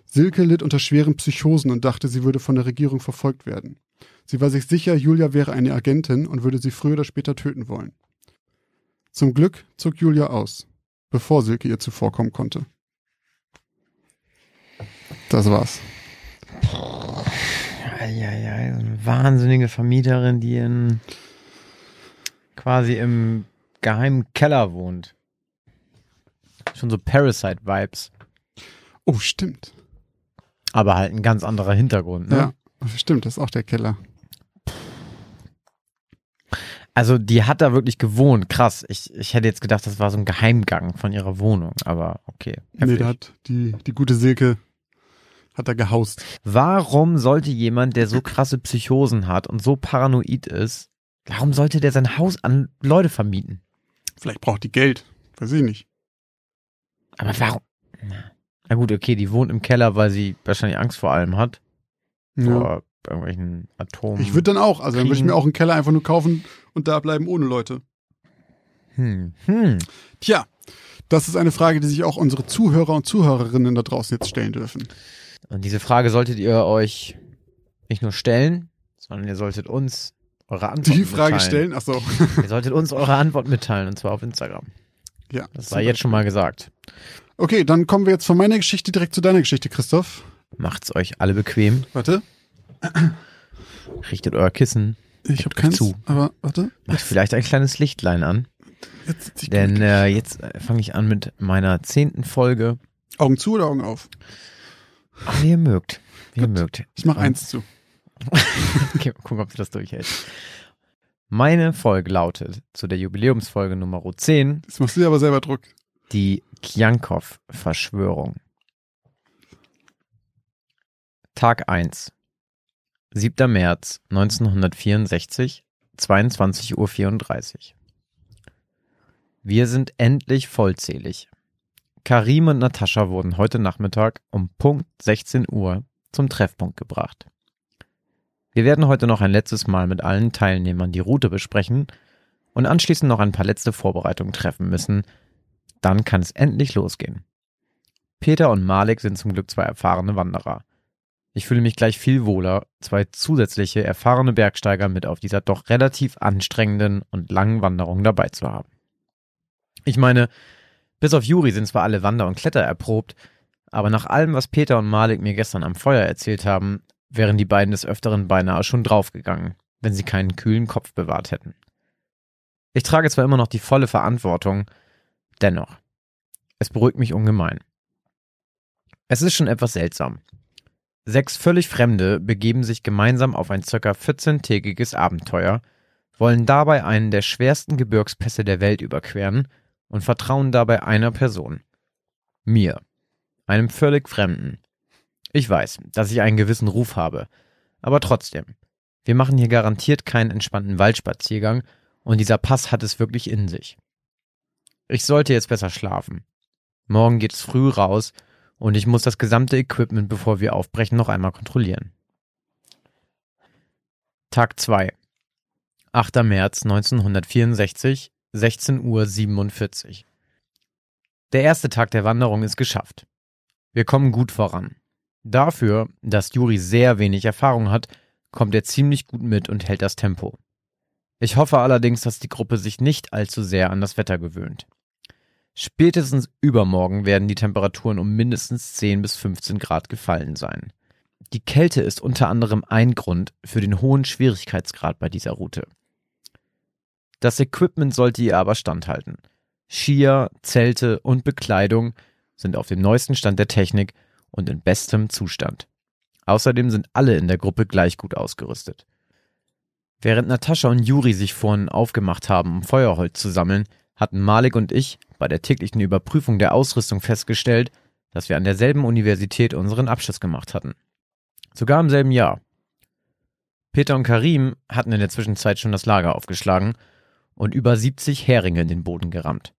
Silke litt unter schweren Psychosen und dachte, sie würde von der Regierung verfolgt werden. Sie war sich sicher, Julia wäre eine Agentin und würde sie früher oder später töten wollen. Zum Glück zog Julia aus, bevor Silke ihr zuvorkommen konnte. Das war's. Ja, ja, ja, eine wahnsinnige Vermieterin, die in quasi im geheimen Keller wohnt. Schon so Parasite-Vibes. Oh, stimmt. Aber halt ein ganz anderer Hintergrund, ne? Ja, stimmt, das ist auch der Keller. Also die hat da wirklich gewohnt, krass. Ich, ich hätte jetzt gedacht, das war so ein Geheimgang von ihrer Wohnung, aber okay. Nee, heftig. da hat die, die gute Silke hat da gehaust. Warum sollte jemand, der so krasse Psychosen hat und so paranoid ist, warum sollte der sein Haus an Leute vermieten? Vielleicht braucht die Geld. Weiß ich nicht. Aber warum? Na. Gut, okay, die wohnt im Keller, weil sie wahrscheinlich Angst vor allem hat. Ja. Vor irgendwelchen Atomen. Ich würde dann auch, also dann würde ich mir auch einen Keller einfach nur kaufen und da bleiben ohne Leute. Hm. Hm. Tja, das ist eine Frage, die sich auch unsere Zuhörer und Zuhörerinnen da draußen jetzt stellen dürfen. Und diese Frage solltet ihr euch nicht nur stellen, sondern ihr solltet uns eure Antwort Die Frage mitteilen. stellen, ach so. Ihr solltet uns eure Antwort mitteilen und zwar auf Instagram. Ja. Das sei jetzt schon mal gesagt. Okay, dann kommen wir jetzt von meiner Geschichte direkt zu deiner Geschichte, Christoph. Macht's euch alle bequem, Warte. richtet euer Kissen Ich habe euch keins, zu. aber warte. Macht vielleicht ein kleines Lichtlein an, Jetzt denn äh, jetzt äh, fange ich an mit meiner zehnten Folge. Augen zu oder Augen auf? Ach, wie ihr mögt. Wie ihr mögt. Ich mache eins zu. Okay, mal gucken, ob du das durchhält. Meine Folge lautet zu der Jubiläumsfolge Nummer 10 Jetzt machst du dir aber selber Druck. die Kjankov-Verschwörung. Tag 1. 7. März 1964, 22.34 Uhr. Wir sind endlich vollzählig. Karim und Natascha wurden heute Nachmittag um Punkt 16 Uhr zum Treffpunkt gebracht. Wir werden heute noch ein letztes Mal mit allen Teilnehmern die Route besprechen und anschließend noch ein paar letzte Vorbereitungen treffen müssen. Dann kann es endlich losgehen. Peter und Malik sind zum Glück zwei erfahrene Wanderer. Ich fühle mich gleich viel wohler, zwei zusätzliche erfahrene Bergsteiger mit auf dieser doch relativ anstrengenden und langen Wanderung dabei zu haben. Ich meine, bis auf Juri sind zwar alle Wander- und Kletter erprobt, aber nach allem, was Peter und Malik mir gestern am Feuer erzählt haben, wären die beiden des Öfteren beinahe schon draufgegangen, wenn sie keinen kühlen Kopf bewahrt hätten. Ich trage zwar immer noch die volle Verantwortung, dennoch. Es beruhigt mich ungemein. Es ist schon etwas seltsam. Sechs völlig Fremde begeben sich gemeinsam auf ein circa 14-tägiges Abenteuer, wollen dabei einen der schwersten Gebirgspässe der Welt überqueren und vertrauen dabei einer Person. Mir. Einem völlig Fremden. Ich weiß, dass ich einen gewissen Ruf habe, aber trotzdem. Wir machen hier garantiert keinen entspannten Waldspaziergang und dieser Pass hat es wirklich in sich. Ich sollte jetzt besser schlafen. Morgen geht's früh raus und ich muss das gesamte Equipment, bevor wir aufbrechen, noch einmal kontrollieren. Tag 2. 8. März 1964, 16.47 Uhr. Der erste Tag der Wanderung ist geschafft. Wir kommen gut voran. Dafür, dass Juri sehr wenig Erfahrung hat, kommt er ziemlich gut mit und hält das Tempo. Ich hoffe allerdings, dass die Gruppe sich nicht allzu sehr an das Wetter gewöhnt. Spätestens übermorgen werden die Temperaturen um mindestens 10 bis 15 Grad gefallen sein. Die Kälte ist unter anderem ein Grund für den hohen Schwierigkeitsgrad bei dieser Route. Das Equipment sollte ihr aber standhalten. Skier, Zelte und Bekleidung sind auf dem neuesten Stand der Technik und in bestem Zustand. Außerdem sind alle in der Gruppe gleich gut ausgerüstet. Während Natascha und Juri sich vorhin aufgemacht haben, um Feuerholz zu sammeln, hatten Malik und ich bei der täglichen Überprüfung der Ausrüstung festgestellt, dass wir an derselben Universität unseren Abschluss gemacht hatten. Sogar im selben Jahr. Peter und Karim hatten in der Zwischenzeit schon das Lager aufgeschlagen und über 70 Heringe in den Boden gerammt.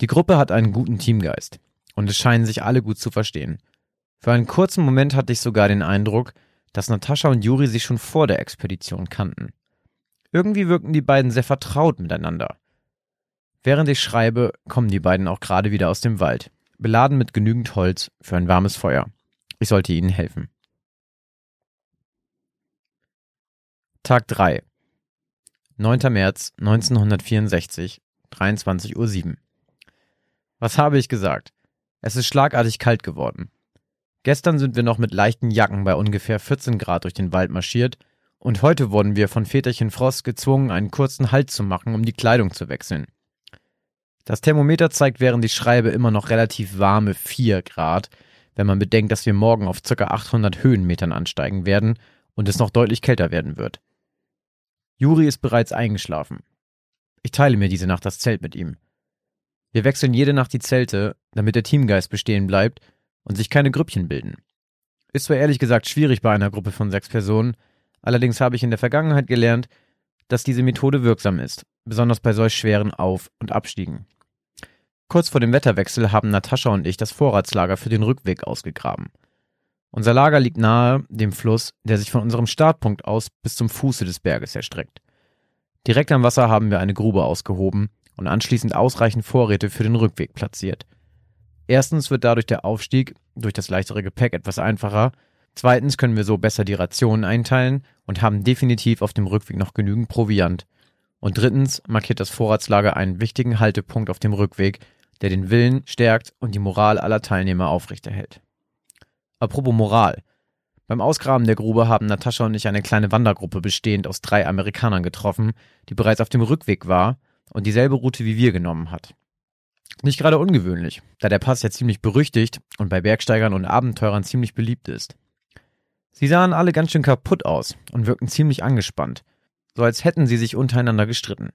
Die Gruppe hat einen guten Teamgeist und es scheinen sich alle gut zu verstehen. Für einen kurzen Moment hatte ich sogar den Eindruck, dass Natascha und Juri sich schon vor der Expedition kannten. Irgendwie wirkten die beiden sehr vertraut miteinander. Während ich schreibe, kommen die beiden auch gerade wieder aus dem Wald, beladen mit genügend Holz für ein warmes Feuer. Ich sollte ihnen helfen. Tag 3. 9. März 1964, 23.07 Uhr. Was habe ich gesagt? Es ist schlagartig kalt geworden. Gestern sind wir noch mit leichten Jacken bei ungefähr 14 Grad durch den Wald marschiert und heute wurden wir von Väterchen Frost gezwungen, einen kurzen Halt zu machen, um die Kleidung zu wechseln. Das Thermometer zeigt, während ich schreibe, immer noch relativ warme 4 Grad, wenn man bedenkt, dass wir morgen auf ca. 800 Höhenmetern ansteigen werden und es noch deutlich kälter werden wird. Juri ist bereits eingeschlafen. Ich teile mir diese Nacht das Zelt mit ihm. Wir wechseln jede Nacht die Zelte, damit der Teamgeist bestehen bleibt und sich keine Grüppchen bilden. Ist zwar ehrlich gesagt schwierig bei einer Gruppe von sechs Personen, allerdings habe ich in der Vergangenheit gelernt, dass diese Methode wirksam ist, besonders bei solch schweren Auf- und Abstiegen. Kurz vor dem Wetterwechsel haben Natascha und ich das Vorratslager für den Rückweg ausgegraben. Unser Lager liegt nahe dem Fluss, der sich von unserem Startpunkt aus bis zum Fuße des Berges erstreckt. Direkt am Wasser haben wir eine Grube ausgehoben und anschließend ausreichend Vorräte für den Rückweg platziert. Erstens wird dadurch der Aufstieg durch das leichtere Gepäck etwas einfacher. Zweitens können wir so besser die Rationen einteilen und haben definitiv auf dem Rückweg noch genügend Proviant. Und drittens markiert das Vorratslager einen wichtigen Haltepunkt auf dem Rückweg, der den Willen stärkt und die Moral aller Teilnehmer aufrechterhält. Apropos Moral. Beim Ausgraben der Grube haben Natascha und ich eine kleine Wandergruppe bestehend aus drei Amerikanern getroffen, die bereits auf dem Rückweg war und dieselbe Route wie wir genommen hat. Nicht gerade ungewöhnlich, da der Pass ja ziemlich berüchtigt und bei Bergsteigern und Abenteurern ziemlich beliebt ist. Sie sahen alle ganz schön kaputt aus und wirkten ziemlich angespannt, so als hätten sie sich untereinander gestritten.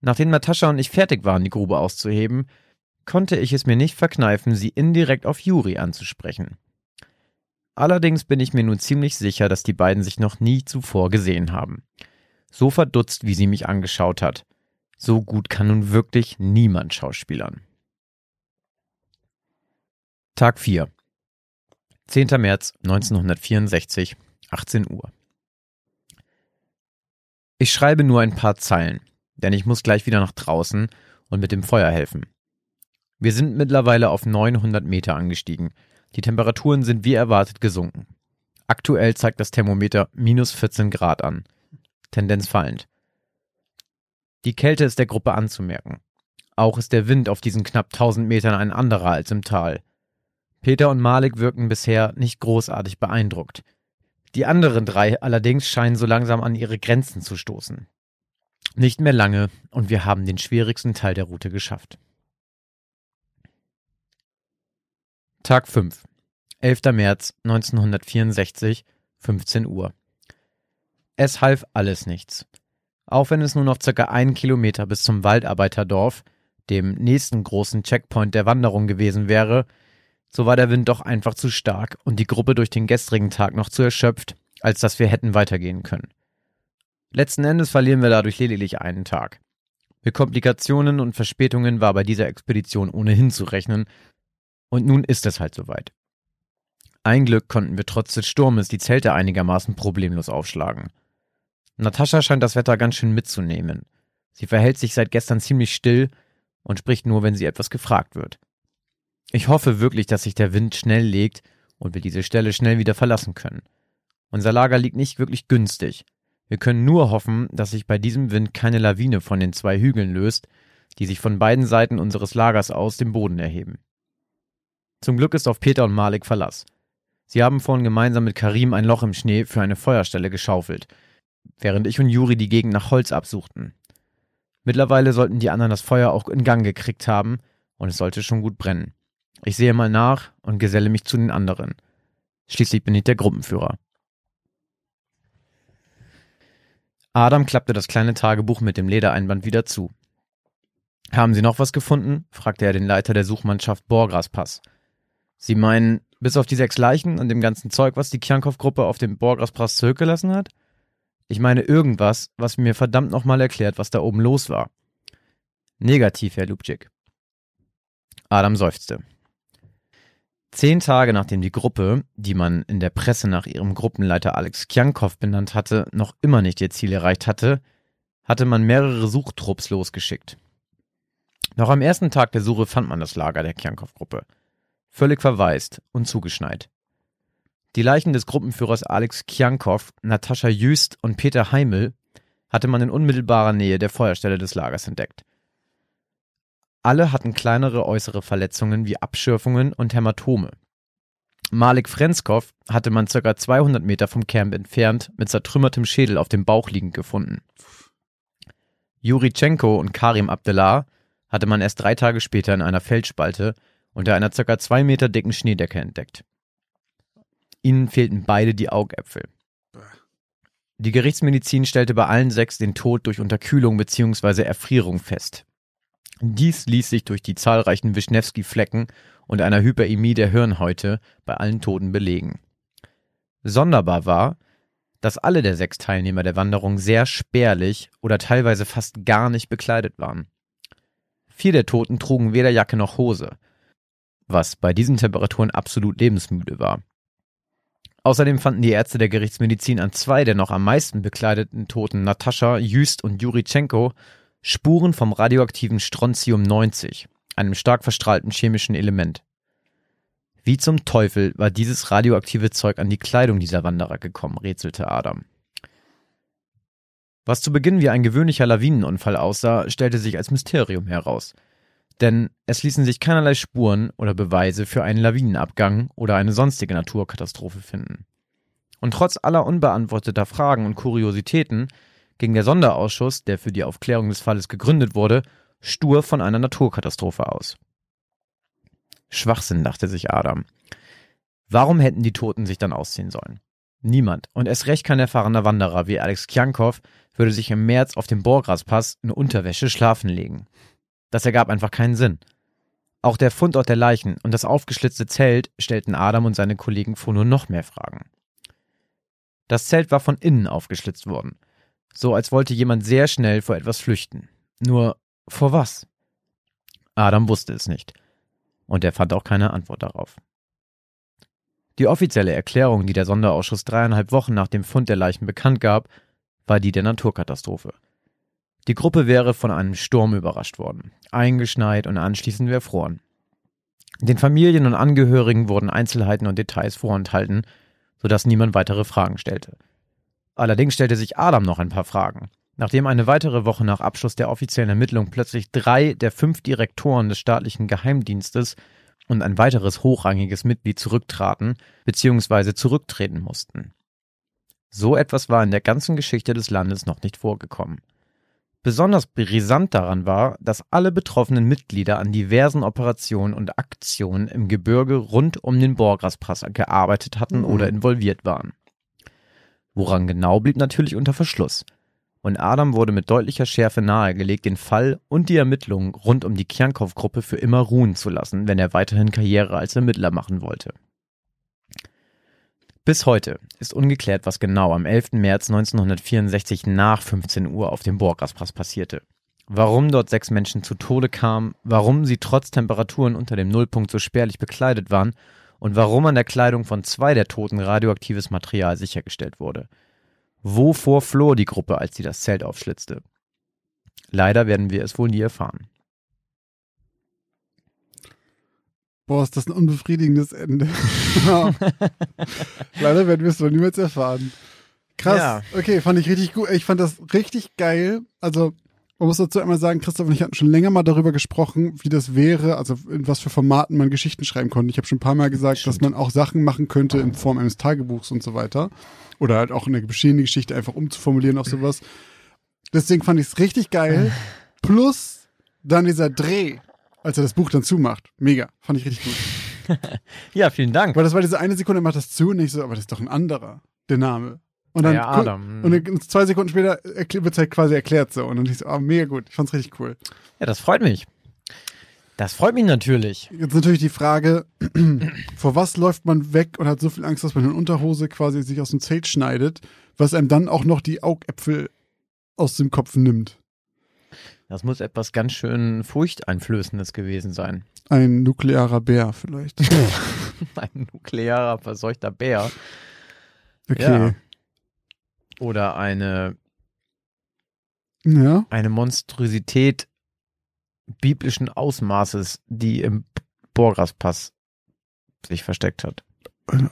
Nachdem Natascha und ich fertig waren, die Grube auszuheben, konnte ich es mir nicht verkneifen, sie indirekt auf Juri anzusprechen. Allerdings bin ich mir nun ziemlich sicher, dass die beiden sich noch nie zuvor gesehen haben. So verdutzt, wie sie mich angeschaut hat. So gut kann nun wirklich niemand schauspielern. Tag 4 10. März 1964, 18 Uhr. Ich schreibe nur ein paar Zeilen, denn ich muss gleich wieder nach draußen und mit dem Feuer helfen. Wir sind mittlerweile auf 900 Meter angestiegen. Die Temperaturen sind wie erwartet gesunken. Aktuell zeigt das Thermometer minus 14 Grad an. Tendenz fallend. Die Kälte ist der Gruppe anzumerken. Auch ist der Wind auf diesen knapp 1000 Metern ein anderer als im Tal. Peter und Malik wirken bisher nicht großartig beeindruckt. Die anderen drei allerdings scheinen so langsam an ihre Grenzen zu stoßen. Nicht mehr lange und wir haben den schwierigsten Teil der Route geschafft. Tag 5. 11. März 1964, 15 Uhr. Es half alles nichts. Auch wenn es nur noch circa einen Kilometer bis zum Waldarbeiterdorf, dem nächsten großen Checkpoint der Wanderung gewesen wäre, so war der Wind doch einfach zu stark und die Gruppe durch den gestrigen Tag noch zu erschöpft, als dass wir hätten weitergehen können. Letzten Endes verlieren wir dadurch lediglich einen Tag. Mit Komplikationen und Verspätungen war bei dieser Expedition ohnehin zu rechnen, und nun ist es halt soweit. Ein Glück konnten wir trotz des Sturmes die Zelte einigermaßen problemlos aufschlagen. Natascha scheint das Wetter ganz schön mitzunehmen. Sie verhält sich seit gestern ziemlich still und spricht nur, wenn sie etwas gefragt wird. Ich hoffe wirklich, dass sich der Wind schnell legt und wir diese Stelle schnell wieder verlassen können. Unser Lager liegt nicht wirklich günstig. Wir können nur hoffen, dass sich bei diesem Wind keine Lawine von den zwei Hügeln löst, die sich von beiden Seiten unseres Lagers aus dem Boden erheben. Zum Glück ist auf Peter und Malik Verlass. Sie haben vorhin gemeinsam mit Karim ein Loch im Schnee für eine Feuerstelle geschaufelt, während ich und Juri die Gegend nach Holz absuchten. Mittlerweile sollten die anderen das Feuer auch in Gang gekriegt haben und es sollte schon gut brennen. Ich sehe mal nach und geselle mich zu den anderen. Schließlich bin ich der Gruppenführer. Adam klappte das kleine Tagebuch mit dem Ledereinband wieder zu. Haben Sie noch was gefunden? fragte er den Leiter der Suchmannschaft Borgraspass. Sie meinen, bis auf die sechs Leichen und dem ganzen Zeug, was die Kjankow-Gruppe auf dem Borgraspass zurückgelassen hat? Ich meine irgendwas, was mir verdammt nochmal erklärt, was da oben los war. Negativ, Herr Lubczyk. Adam seufzte. Zehn Tage nachdem die Gruppe, die man in der Presse nach ihrem Gruppenleiter Alex Kjankow benannt hatte, noch immer nicht ihr Ziel erreicht hatte, hatte man mehrere Suchtrupps losgeschickt. Noch am ersten Tag der Suche fand man das Lager der Kjankow-Gruppe völlig verwaist und zugeschneit. Die Leichen des Gruppenführers Alex Kjankow, Natascha Jüst und Peter Heimel hatte man in unmittelbarer Nähe der Feuerstelle des Lagers entdeckt. Alle hatten kleinere äußere Verletzungen wie Abschürfungen und Hämatome. Malik Frenskov hatte man ca. 200 Meter vom Camp entfernt mit zertrümmertem Schädel auf dem Bauch liegend gefunden. Juritschenko und Karim Abdelar hatte man erst drei Tage später in einer Felsspalte unter einer ca. zwei Meter dicken Schneedecke entdeckt. Ihnen fehlten beide die Augäpfel. Die Gerichtsmedizin stellte bei allen sechs den Tod durch Unterkühlung bzw. Erfrierung fest. Dies ließ sich durch die zahlreichen Wischnewski-Flecken und einer Hyperämie der Hirnhäute bei allen Toten belegen. Sonderbar war, dass alle der sechs Teilnehmer der Wanderung sehr spärlich oder teilweise fast gar nicht bekleidet waren. Vier der Toten trugen weder Jacke noch Hose, was bei diesen Temperaturen absolut lebensmüde war. Außerdem fanden die Ärzte der Gerichtsmedizin an zwei der noch am meisten bekleideten Toten Natascha, Jüst und Juritschenko Spuren vom radioaktiven Strontium 90, einem stark verstrahlten chemischen Element. Wie zum Teufel war dieses radioaktive Zeug an die Kleidung dieser Wanderer gekommen, rätselte Adam. Was zu Beginn wie ein gewöhnlicher Lawinenunfall aussah, stellte sich als Mysterium heraus – denn es ließen sich keinerlei Spuren oder Beweise für einen Lawinenabgang oder eine sonstige Naturkatastrophe finden. Und trotz aller unbeantworteter Fragen und Kuriositäten ging der Sonderausschuss, der für die Aufklärung des Falles gegründet wurde, stur von einer Naturkatastrophe aus. Schwachsinn, dachte sich Adam. Warum hätten die Toten sich dann ausziehen sollen? Niemand, und erst recht kein erfahrener Wanderer wie Alex Kjankov, würde sich im März auf dem Borgraspass in Unterwäsche schlafen legen. Das ergab einfach keinen Sinn. Auch der Fundort der Leichen und das aufgeschlitzte Zelt stellten Adam und seine Kollegen vor nur noch mehr Fragen. Das Zelt war von innen aufgeschlitzt worden, so als wollte jemand sehr schnell vor etwas flüchten. Nur vor was? Adam wusste es nicht. Und er fand auch keine Antwort darauf. Die offizielle Erklärung, die der Sonderausschuss dreieinhalb Wochen nach dem Fund der Leichen bekannt gab, war die der Naturkatastrophe. Die Gruppe wäre von einem Sturm überrascht worden, eingeschneit und anschließend erfroren. Den Familien und Angehörigen wurden Einzelheiten und Details vorenthalten, sodass niemand weitere Fragen stellte. Allerdings stellte sich Adam noch ein paar Fragen. Nachdem eine weitere Woche nach Abschluss der offiziellen Ermittlung plötzlich drei der fünf Direktoren des staatlichen Geheimdienstes und ein weiteres hochrangiges Mitglied zurücktraten bzw. zurücktreten mussten. So etwas war in der ganzen Geschichte des Landes noch nicht vorgekommen. Besonders brisant daran war, dass alle betroffenen Mitglieder an diversen Operationen und Aktionen im Gebirge rund um den Borgraspass gearbeitet hatten mhm. oder involviert waren. Woran genau blieb natürlich unter Verschluss. Und Adam wurde mit deutlicher Schärfe nahegelegt, den Fall und die Ermittlungen rund um die Kernkow-Gruppe für immer ruhen zu lassen, wenn er weiterhin Karriere als Ermittler machen wollte. Bis heute ist ungeklärt, was genau am 11. März 1964 nach 15 Uhr auf dem Borgraspass passierte. Warum dort sechs Menschen zu Tode kamen, warum sie trotz Temperaturen unter dem Nullpunkt so spärlich bekleidet waren und warum an der Kleidung von zwei der Toten radioaktives Material sichergestellt wurde. Wovor floh die Gruppe, als sie das Zelt aufschlitzte? Leider werden wir es wohl nie erfahren. Boah, ist das ein unbefriedigendes Ende. Leider werden wir es wohl niemals erfahren. Krass. Ja. Okay, fand ich richtig gut. Ich fand das richtig geil. Also, man muss dazu einmal sagen, Christoph und ich hatten schon länger mal darüber gesprochen, wie das wäre, also in was für Formaten man Geschichten schreiben konnte. Ich habe schon ein paar Mal gesagt, Stimmt. dass man auch Sachen machen könnte in Form eines Tagebuchs und so weiter. Oder halt auch eine bestehende Geschichte einfach umzuformulieren auf sowas. Deswegen fand ich es richtig geil. Plus dann dieser Dreh als er das Buch dann zumacht. Mega. Fand ich richtig gut. ja, vielen Dank. Weil das war diese eine Sekunde, macht das zu und ich so, aber das ist doch ein anderer, der Name. Und dann, ja, Adam. Und dann zwei Sekunden später wird es halt quasi erklärt so. Und dann ich so, oh, mega gut. Ich fand's richtig cool. Ja, das freut mich. Das freut mich natürlich. Jetzt natürlich die Frage, vor was läuft man weg und hat so viel Angst, dass man in Unterhose quasi sich aus dem Zelt schneidet, was einem dann auch noch die Augäpfel aus dem Kopf nimmt. Das muss etwas ganz schön Furchteinflößendes gewesen sein. Ein nuklearer Bär vielleicht. Ein nuklearer verseuchter Bär. Okay. Ja. Oder eine ja. eine Monstrosität biblischen Ausmaßes, die im Borgraspass sich versteckt hat.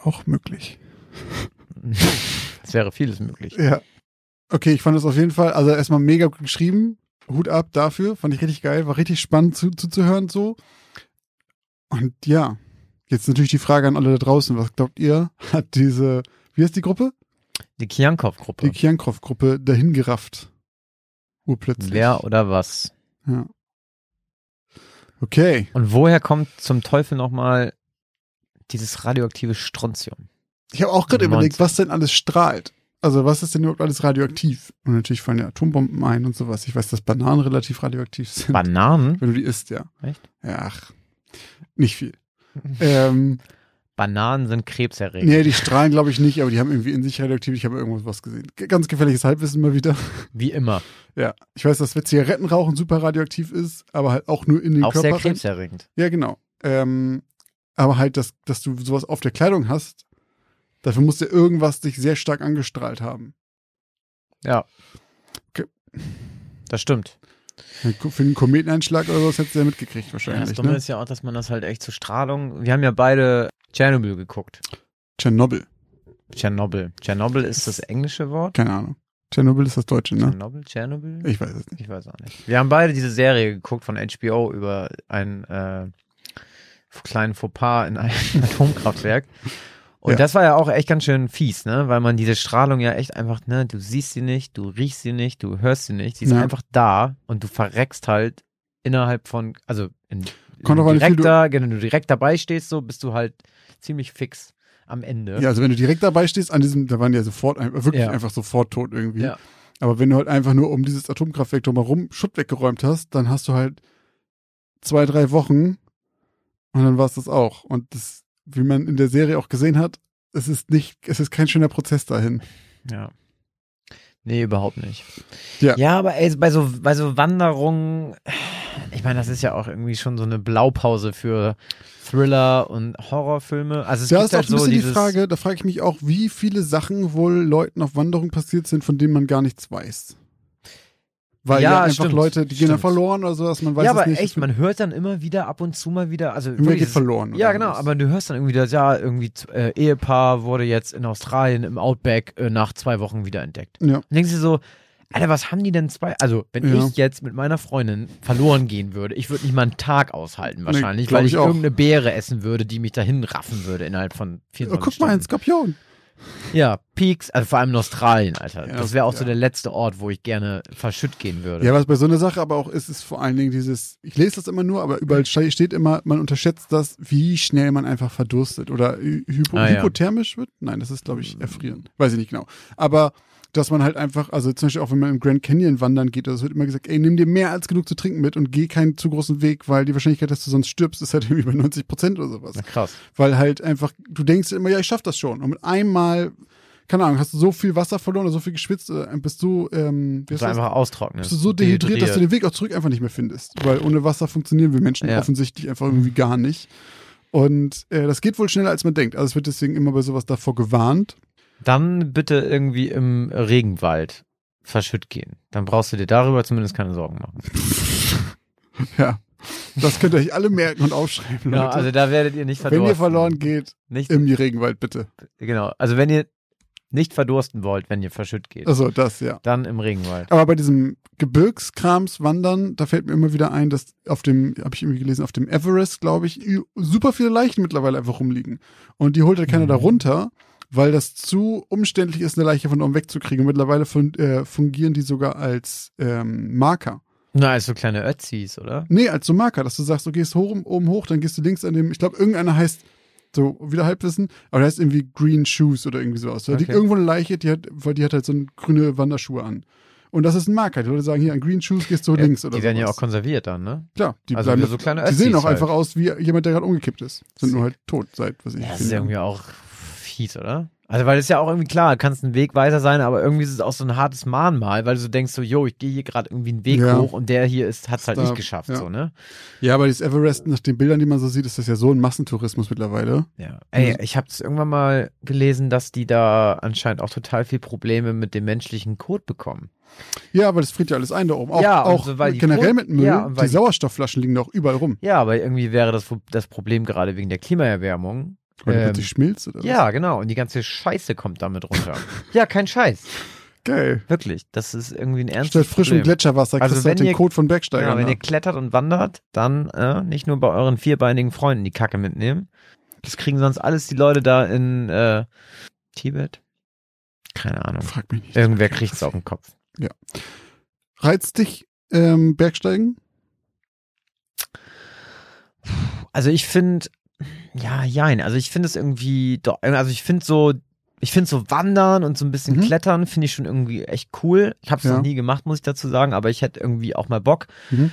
Auch möglich. Es wäre vieles möglich. Ja. Okay, ich fand das auf jeden Fall, also erstmal mega geschrieben. Hut ab dafür, fand ich richtig geil, war richtig spannend zuzuhören zu so. Und ja, jetzt natürlich die Frage an alle da draußen, was glaubt ihr, hat diese, wie heißt die Gruppe? Die Kiankov-Gruppe. Die Kiankov-Gruppe dahin gerafft. Urplötzlich. Wer oder was? Ja. Okay. Und woher kommt zum Teufel nochmal dieses radioaktive Strontium? Ich habe auch gerade überlegt, was denn alles strahlt. Also was ist denn überhaupt alles radioaktiv? Und natürlich fallen ja Atombomben ein und sowas. Ich weiß, dass Bananen relativ radioaktiv sind. Bananen? Wenn du die isst, ja. Echt? Ja, ach, nicht viel. ähm, Bananen sind krebserregend. Nee, die strahlen glaube ich nicht, aber die haben irgendwie in sich radioaktiv. Ich habe irgendwas was gesehen. Ganz gefährliches Halbwissen mal wieder. Wie immer. Ja, ich weiß, dass Zigarettenrauchen super radioaktiv ist, aber halt auch nur in den auch Körper. Auch sehr krebserregend. Ja, genau. Ähm, aber halt, dass, dass du sowas auf der Kleidung hast, Dafür musste irgendwas dich sehr stark angestrahlt haben. Ja. Okay. Das stimmt. Für einen Kometeneinschlag oder sowas hättest du ja mitgekriegt wahrscheinlich. Ja, das Dumme ne? ist ja auch, dass man das halt echt zur Strahlung. Wir haben ja beide Tschernobyl geguckt. Tschernobyl. Tschernobyl. Tschernobyl ist das englische Wort? Keine Ahnung. Tschernobyl ist das Deutsche, ne? Tschernobyl, Tschernobyl? Ich weiß es nicht. Ich weiß auch nicht. Wir haben beide diese Serie geguckt von HBO über einen äh, kleinen Fauxpas in einem Atomkraftwerk. Und Ja. das war ja auch echt ganz schön fies, ne? Weil man diese Strahlung ja echt einfach, ne, du siehst sie nicht, du riechst sie nicht, du hörst sie nicht, sie ist Ja. einfach da und du verreckst halt innerhalb von, also in, in direkt da, wenn du direkt dabei stehst, so bist du halt ziemlich fix am Ende. Ja, also wenn du direkt dabei stehst, an diesem, da waren die ja sofort, wirklich Ja. einfach sofort tot irgendwie. Ja. Aber wenn du halt einfach nur um dieses Atomkraftwerk drumherum Schutt weggeräumt hast, dann hast du halt zwei, drei Wochen und dann war es das auch. Und das, wie man in der Serie auch gesehen hat, es ist nicht, es ist kein schöner Prozess dahin. Ja. Nee, überhaupt nicht. Ja. Ja, aber ey, bei so, bei so Wanderungen, ich meine, das ist ja auch irgendwie schon so eine Blaupause für Thriller und Horrorfilme. Also es Da gibt ist auch halt ein so bisschen die Frage, da frage ich mich auch, wie viele Sachen wohl Leuten auf Wanderung passiert sind, von denen man gar nichts weiß. Weil ja, Ja, einfach stimmt, Leute, die gehen dann stimmt. verloren oder sowas, man weiß ja, es aber nicht. echt, man hört dann immer wieder ab und zu mal wieder, also Immer wirklich, geht verloren. Ja, genau, was. aber du hörst dann irgendwie, dass ja, irgendwie äh, Ehepaar wurde jetzt in Australien im Outback äh, nach zwei Wochen wieder entdeckt. Ja. Und denkst du so, Alter, was haben die denn zwei? Also, wenn Ja. ich jetzt mit meiner Freundin verloren gehen würde, ich würde nicht mal einen Tag aushalten wahrscheinlich, glaub weil ich, ich irgendeine Beere essen würde, die mich dahin raffen würde innerhalb von 24 Oh, guck mal, ein Stunden. Skorpion. Ja, Peaks, also vor allem in Australien, Alter. Ja, das wäre auch ja. so der letzte Ort, wo ich gerne verschütt gehen würde. Ja, was bei so einer Sache aber auch ist, ist vor allen Dingen dieses, ich lese das immer nur, aber überall ste- steht immer, man unterschätzt das, wie schnell man einfach verdurstet oder hy hypo Ah, ja. hypothermisch wird. Nein, das ist, glaube ich, erfrieren. Weiß ich nicht genau. Aber dass man halt einfach, also zum Beispiel auch wenn man im Grand Canyon wandern geht, also es wird immer gesagt, ey, nimm dir mehr als genug zu trinken mit und geh keinen zu großen Weg, weil die Wahrscheinlichkeit, dass du sonst stirbst, ist halt irgendwie bei 90 Prozent oder sowas. Na, krass. Weil halt einfach, du denkst immer, ja, ich schaff das schon. Und mit einmal, keine Ahnung, hast du so viel Wasser verloren oder so viel geschwitzt, äh, bist du, ähm, So das? einfach austrocknen. bist du so dehydriert, dass du den Weg auch zurück einfach nicht mehr findest. Weil ohne Wasser funktionieren wir Menschen Ja. offensichtlich einfach irgendwie gar nicht. Und äh, das geht wohl schneller, als man denkt. Also es wird deswegen immer bei sowas davor gewarnt. Dann bitte irgendwie im Regenwald verschütt gehen. Dann brauchst du dir darüber zumindest keine Sorgen machen. Ja. Das könnt ihr euch alle merken und aufschreiben, Leute. Genau, also da werdet ihr nicht verdursten. wenn ihr verloren geht, nicht, im Regenwald bitte. genau, also wenn ihr nicht verdursten wollt, wenn ihr verschütt geht, Also das, ja. dann im Regenwald. Aber bei diesem Gebirgskrams wandern, da fällt mir immer wieder ein, dass auf dem, habe ich irgendwie gelesen, auf dem Everest, glaube ich, super viele Leichen mittlerweile einfach rumliegen. Und die holt halt keiner Mhm. da runter, weil das zu umständlich ist, eine Leiche von oben wegzukriegen. Und mittlerweile fun äh, fungieren die sogar als ähm, Marker. Na, als so kleine Ötzis, oder? Nee, als so Marker, dass du sagst, du gehst hoch, oben hoch, dann gehst du links an dem, ich glaube, irgendeiner heißt, so wieder Halbwissen, aber der heißt irgendwie Green Shoes oder irgendwie sowas. Da liegt Okay. irgendwo eine Leiche, die hat, weil die hat halt so eine grüne Wanderschuhe an. Und das ist ein Marker. Die Leute sagen hier, an Green Shoes gehst du Ja, links oder Die werden ja auch konserviert dann, ne? Klar, die also bleiben so kleine Die sehen Ötzis auch einfach halt. aus wie jemand, der gerade umgekippt ist. Sind nur Sick. halt tot seit, was ich Ja, das ist irgendwie auch fies, oder? Also, weil es ja auch irgendwie klar, kannst ein Wegweiser sein, aber irgendwie ist es auch so ein hartes Mahnmal, weil du so denkst so, yo, ich gehe hier gerade irgendwie einen Weg Ja. hoch und der hier ist, hat's halt Da- nicht geschafft, ja. so, ne? Ja, aber dieses Everest, nach den Bildern, die man so sieht, ist das ja so ein Massentourismus mittlerweile. Ja. Ey, Also- ich habe irgendwann mal gelesen, dass die da anscheinend auch total viel Probleme mit dem menschlichen Code bekommen. Ja, aber das friert ja alles ein da oben. Auch, Ja, auch so, generell mit Müll. ja, die Sauerstoffflaschen liegen da auch überall rum. Ja, aber irgendwie wäre das, das Problem gerade wegen der Klimaerwärmung. Weil Ähm, plötzlich schmilzt oder was? Ja, genau. Und die ganze Scheiße kommt damit runter. ja, kein Scheiß. Geil. Wirklich. Das ist irgendwie ein Statt ernstes frischem Problem. Gletscherwasser Also kriegst du halt wenn den ihr- Code von Ja, Bergsteigern. wenn da. ihr klettert und wandert, dann äh, nicht nur bei euren vierbeinigen Freunden die Kacke mitnehmen. Das kriegen sonst alles die Leute da in äh, Tibet. Keine Ahnung. Frag mich nicht. Irgendwer kriegt's auf den Kopf. Reizt dich ähm, Bergsteigen? Also ich finde, ja, jein. Also ich finde es irgendwie, doch, also ich finde so, ich finde so Wandern und so ein bisschen Mhm. Klettern finde ich schon irgendwie echt cool. Ich habe es Ja. noch nie gemacht, muss ich dazu sagen, aber ich hätte irgendwie auch mal Bock. Mhm.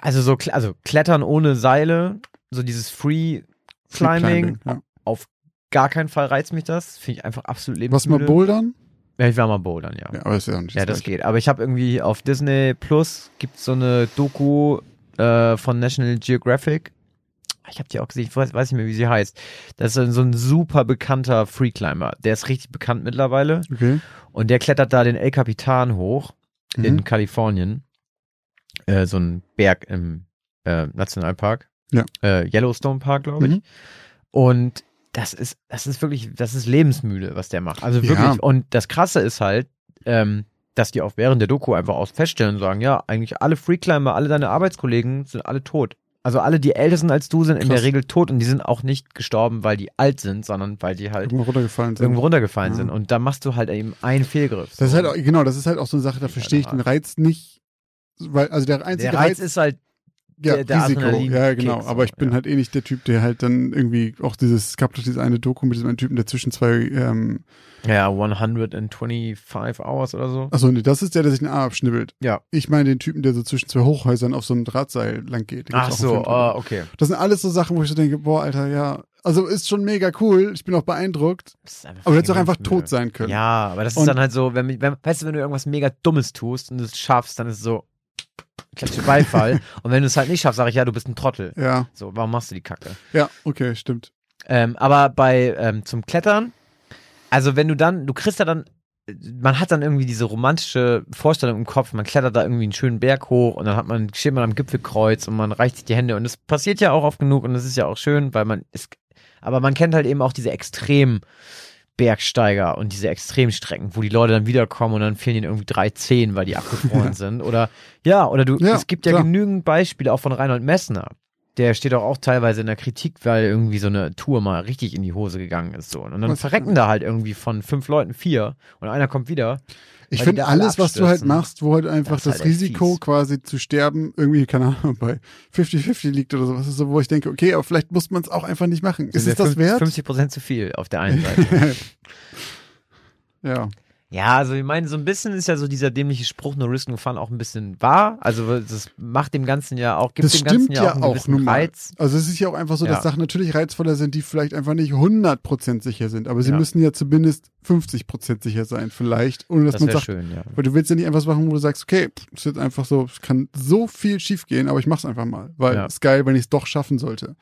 Also so, also Klettern ohne Seile, so dieses Free Climbing, Ja. gar keinen Fall reizt mich das. Finde ich einfach absolut Was mal lebensmüde. Bouldern? Ja, ich war mal bouldern, ja. Ja, aber ist ja nicht Ja, das Gleiche. geht. Aber ich habe irgendwie auf Disney Plus gibt so eine Doku äh, von National Geographic. Ich habe die auch gesehen, ich weiß, weiß nicht mehr, wie sie heißt. Das ist so ein super bekannter Freeclimber. Der ist richtig bekannt mittlerweile. Okay. Und der klettert da den El Capitan hoch in Mhm. Kalifornien. Äh, so ein Berg im äh, Nationalpark. Ja. Äh, Yellowstone Park, glaube ich. Mhm. Und das ist, das ist wirklich, das ist lebensmüde, was der macht. Also Ja. wirklich. Und das Krasse ist halt, ähm, dass die auch während der Doku einfach aus feststellen und sagen, ja, eigentlich alle Freeclimber, alle deine Arbeitskollegen sind alle tot. Also alle, die älter sind als du, sind in Krass. der Regel tot und die sind auch nicht gestorben, weil die alt sind, sondern weil die halt Irgendwo runtergefallen sind. irgendwo runtergefallen Ja. sind. Und da machst du halt eben einen Fehlgriff. Das ist So. halt auch, genau, das ist halt auch so eine Sache, da verstehe ich den Reiz nicht, weil, also der einzige der Reiz ist halt, ja, der- der Risiko, ja, genau, aber ich bin ja. halt eh nicht der Typ, der halt dann irgendwie auch dieses, es gab doch diese eine Doku mit diesem einen Typen, der zwischen zwei, ähm, ja, 125 Hours oder so. achso, nee, das ist der, der sich den Arm abschnibbelt. Ja. Ich meine den Typen, der so zwischen zwei Hochhäusern auf so einem Drahtseil lang geht. Ach so, ah, okay. Das sind alles so Sachen, wo ich so denke, boah, Alter, ja, also ist schon mega cool, ich bin auch beeindruckt, ist aber du hättest auch einfach tot sein können. Ja, aber das ist Und- dann halt so, wenn, wenn, weißt du, wenn du irgendwas mega Dummes tust und du es schaffst, dann ist es so, klatsche Beifall. und wenn du es halt nicht schaffst, sage ich, ja, du bist ein Trottel. Ja, So, warum machst du die Kacke? ja, okay, stimmt. Ähm, aber bei ähm, zum Klettern, also wenn du dann, du kriegst ja dann, man hat dann irgendwie diese romantische Vorstellung im Kopf, man klettert da irgendwie einen schönen Berg hoch und dann hat man, steht man am Gipfelkreuz und man reicht sich die Hände und das passiert ja auch oft genug und das ist ja auch schön, weil man ist, aber man kennt halt eben auch diese extrem Bergsteiger und diese Extremstrecken, wo die Leute dann wiederkommen und dann fehlen ihnen irgendwie drei Zehen, weil die abgefroren sind. Oder ja, oder du, Ja, es gibt ja klar. genügend Beispiele auch von Reinhold Messner. Der steht auch, auch teilweise in der Kritik, weil irgendwie so eine Tour mal richtig in die Hose gegangen ist. So. Und dann Was- verrecken da halt irgendwie von fünf Leuten vier und einer kommt wieder. Ich finde alles, was du halt machst, wo halt einfach Das das, halt Risiko quasi zu sterben irgendwie, keine Ahnung, bei 50-50 liegt oder sowas, ist so, wo ich denke, okay, aber vielleicht muss man es auch einfach nicht machen. Ist es das wert? 50 Prozent zu viel auf der einen Seite. ja. Ja, also ich meine, so ein bisschen ist ja so dieser dämliche Spruch, no risk, no fun auch ein bisschen wahr. Also das macht dem Ganzen ja auch, gibt Das dem Ganzen stimmt ja auch ja einen auch gewissen. Reiz. Also es ist ja auch einfach so, Ja. dass Sachen natürlich reizvoller sind, die vielleicht einfach nicht 100% sicher sind, aber sie Ja. müssen ja zumindest 50% sicher sein vielleicht, ohne dass Das man sagt, schön, ja. weil du willst ja nicht einfach was machen, wo du sagst, okay, es wird einfach so, es kann so viel schief gehen, aber ich mach's einfach mal, weil Ja. es ist geil, wenn ich es doch schaffen sollte.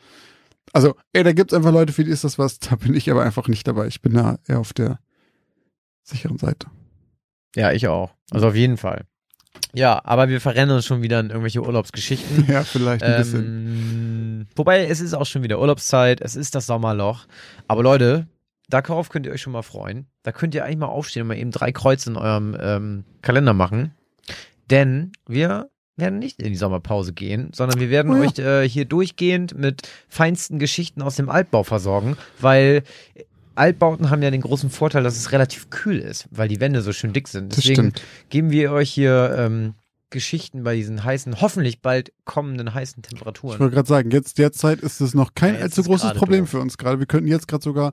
Also, ey, da gibt's einfach Leute, für die ist das was, da bin ich aber einfach nicht dabei. Ich bin da eher auf der sicheren Seite. Ja, ich auch. Also auf jeden Fall. Ja, aber wir verrennen uns schon wieder in irgendwelche Urlaubsgeschichten. Ja, vielleicht ein bisschen. Ähm, wobei, es ist auch schon wieder Urlaubszeit, es ist das Sommerloch. Aber Leute, darauf könnt ihr euch schon mal freuen. Da könnt ihr eigentlich mal aufstehen und mal eben drei Kreuze in eurem ähm, Kalender machen. Denn wir werden nicht in die Sommerpause gehen, sondern wir werden Oh ja. euch äh, hier durchgehend mit feinsten Geschichten aus dem Altbau versorgen, weil Altbauten haben ja den großen Vorteil, dass es relativ kühl ist, weil die Wände so schön dick sind. Deswegen geben wir euch hier ähm, Geschichten bei diesen heißen, hoffentlich bald kommenden heißen Ich Temperaturen. wollte gerade sagen, jetzt derzeit ist es noch kein Ja, allzu großes Problem doof. für uns gerade. Wir könnten jetzt gerade sogar,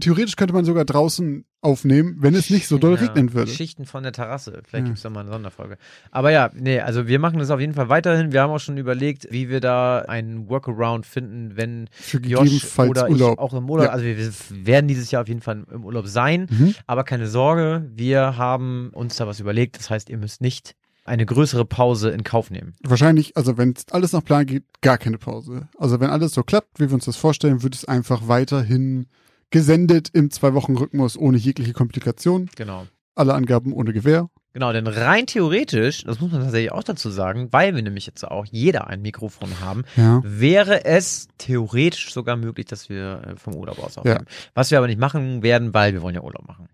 theoretisch könnte man sogar draußen aufnehmen, wenn es nicht so doll Ja, regnen würde. Geschichten von der Terrasse. Vielleicht Ja. gibt's da mal eine Sonderfolge. Aber ja, nee, also wir machen das auf jeden Fall weiterhin. Wir haben auch schon überlegt, wie wir da einen Workaround finden, wenn Für Josh oder Urlaub. ich auch im Urlaub, Ja. also wir, wir werden dieses Jahr auf jeden Fall im Urlaub sein. Mhm. Aber keine Sorge, wir haben uns da was überlegt. Das heißt, ihr müsst nicht eine größere Pause in Kauf nehmen. Wahrscheinlich, also wenn es alles nach Plan geht, gar keine Pause. Also wenn alles so klappt, wie wir uns das vorstellen, wird es einfach weiterhin gesendet im Zwei-Wochen-Rhythmus ohne jegliche Komplikation. Genau. Alle Angaben ohne Gewähr. Genau, denn rein theoretisch, das muss man tatsächlich auch dazu sagen, weil wir nämlich jetzt auch jeder ein Mikrofon haben, Ja. wäre es theoretisch sogar möglich, dass wir äh, vom Urlaub aus aufnehmen. Was wir aber nicht machen werden, weil wir wollen ja Urlaub machen.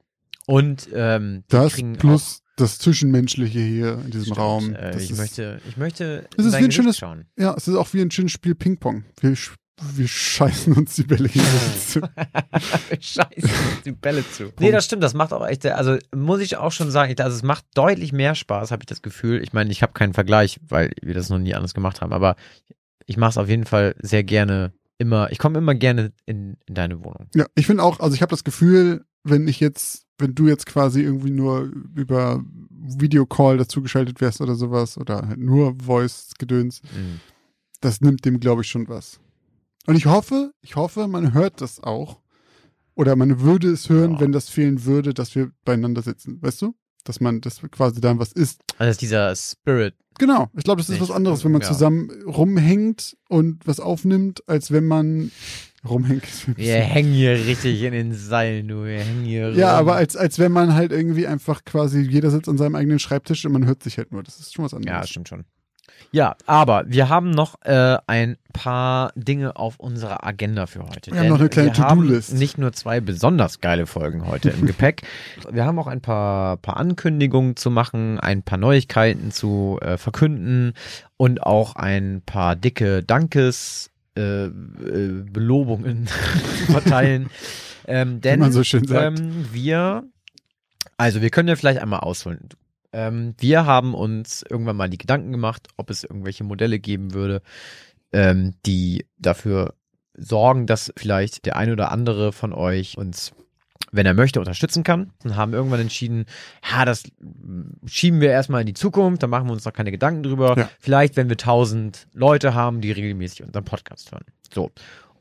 Und ähm, wir Das plus das Zwischenmenschliche hier in diesem Stimmt, Raum. Äh, ich, ist, möchte, ich möchte Es ist wie ein Gesicht schönes- schauen. Ja, es ist auch wie ein schönes Spiel Ping-Pong. Wir, sch- wir scheißen uns die Bälle gegenseitig zu. Scheiße, die Bälle zu. Nee, das stimmt, das macht auch echt, also muss ich auch schon sagen, ich- also es macht deutlich mehr Spaß, habe ich das Gefühl. Ich meine, ich habe keinen Vergleich, weil wir das noch nie anders gemacht haben, aber ich mache es auf jeden Fall sehr gerne immer, ich komme immer gerne in, in deine Wohnung. Ja, ich finde auch, also ich habe das Gefühl, wenn ich jetzt, wenn du jetzt quasi irgendwie nur über Videocall dazugeschaltet wärst oder sowas oder halt nur Voice-Gedöns, Mhm. das nimmt dem, glaube ich, schon was. Und ich hoffe, ich hoffe, man hört das auch. Oder man würde es hören, Ja. wenn das fehlen würde, dass wir beieinander sitzen. Weißt du? Dass man, dass quasi dann was ist. Also dieser Spirit. Genau. Ich glaube, das ist Nicht- was anderes, wenn man ja. zusammen rumhängt und was aufnimmt, als wenn man rumhängt. Wir hängen hier richtig in den Seilen, du. Wir hängen hier Ja, rum. aber als, als wenn man halt irgendwie einfach quasi, jeder sitzt an seinem eigenen Schreibtisch und man hört sich halt nur. Das ist schon was Ja, anderes. stimmt schon. Ja, aber wir haben noch äh, ein paar Dinge auf unserer Agenda für heute. Wir haben noch eine kleine wir haben To-Do-List. Nicht nur zwei besonders geile Folgen heute im Gepäck. Wir haben auch ein paar, paar Ankündigungen zu machen, ein paar Neuigkeiten zu äh, verkünden und auch ein paar dicke Dankes äh, äh, Belobungen zu verteilen. ähm, denn man so schön sagt. Ähm, wir, also wir können ja vielleicht einmal ausholen. Ähm, wir haben uns irgendwann mal die Gedanken gemacht, ob es irgendwelche Modelle geben würde, ähm, die dafür sorgen, dass vielleicht der ein oder andere von euch uns, wenn er möchte, unterstützen kann. Und haben irgendwann entschieden, ja, das schieben wir erstmal in die Zukunft, da machen wir uns noch keine Gedanken drüber. Ja. Vielleicht, wenn wir tausend Leute haben, die regelmäßig unseren Podcast hören. So.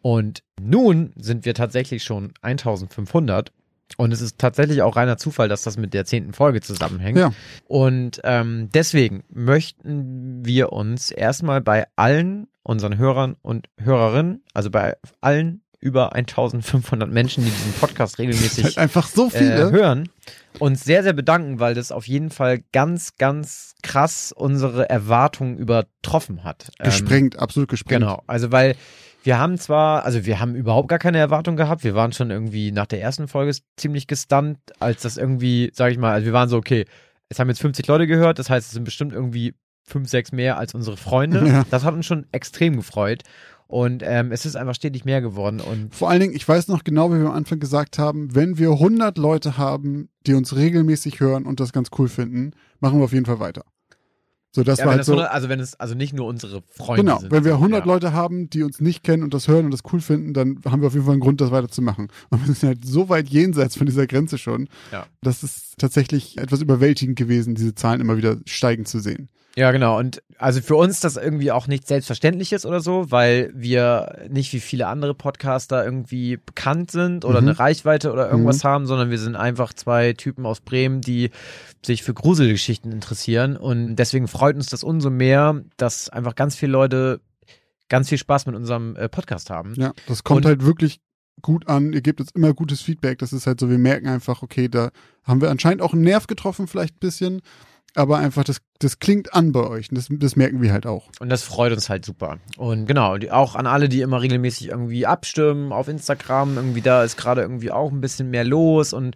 Und nun sind wir tatsächlich schon 1500 und es ist tatsächlich auch reiner Zufall, dass das mit der zehnten Folge zusammenhängt. Ja. Und ähm, deswegen möchten wir uns erstmal bei allen unseren Hörern und Hörerinnen, also bei allen über 1500 Menschen, die diesen Podcast regelmäßig Halt einfach so äh, viele. hören, uns sehr, sehr bedanken, weil das auf jeden Fall ganz, ganz krass unsere Erwartungen übertroffen hat. Ähm, gesprengt, absolut gesprengt. Genau, also weil wir haben zwar, also wir haben überhaupt gar keine Erwartung gehabt. Wir waren schon irgendwie nach der ersten Folge ziemlich gestunt, als das irgendwie, sag ich mal, also wir waren so, okay, es haben jetzt 50 Leute gehört, das heißt, es sind bestimmt irgendwie fünf, sechs mehr als unsere Freunde. Ja. Das hat uns schon extrem gefreut. Und ähm, es ist einfach stetig mehr geworden. Und Vor allen Dingen, ich weiß noch genau, wie wir am Anfang gesagt haben, wenn wir 100 Leute haben, die uns regelmäßig hören und das ganz cool finden, machen wir auf jeden Fall weiter. So, das ja, war wenn halt das so. 100, also wenn es, also nicht nur unsere Freunde Genau, sind. wenn wir 100 ja. Leute haben, die uns nicht kennen und das hören und das cool finden, dann haben wir auf jeden Fall einen Grund, das weiterzumachen. Und wir sind halt so weit jenseits von dieser Grenze schon, Ja. dass es tatsächlich etwas überwältigend gewesen, diese Zahlen immer wieder steigen zu sehen. Ja, genau. Und also für uns das irgendwie auch nichts Selbstverständliches oder so, weil wir nicht wie viele andere Podcaster irgendwie bekannt sind oder Mhm. eine Reichweite oder irgendwas haben, sondern wir sind einfach zwei Typen aus Bremen, die sich für Gruselgeschichten interessieren. Und deswegen freut uns das umso mehr, dass einfach ganz viele Leute ganz viel Spaß mit unserem äh, Podcast haben. Ja, das kommt Und- halt wirklich gut an. Ihr gebt uns immer gutes Feedback. Das ist halt so, wir merken einfach, okay, da haben wir anscheinend auch einen Nerv getroffen, vielleicht ein bisschen. Aber einfach, das, das klingt an bei euch. Und das, das merken wir halt auch. Und das freut uns halt super. Und genau, die, auch an alle, die immer regelmäßig irgendwie abstimmen auf Instagram. Irgendwie da ist gerade irgendwie auch ein bisschen mehr los. Und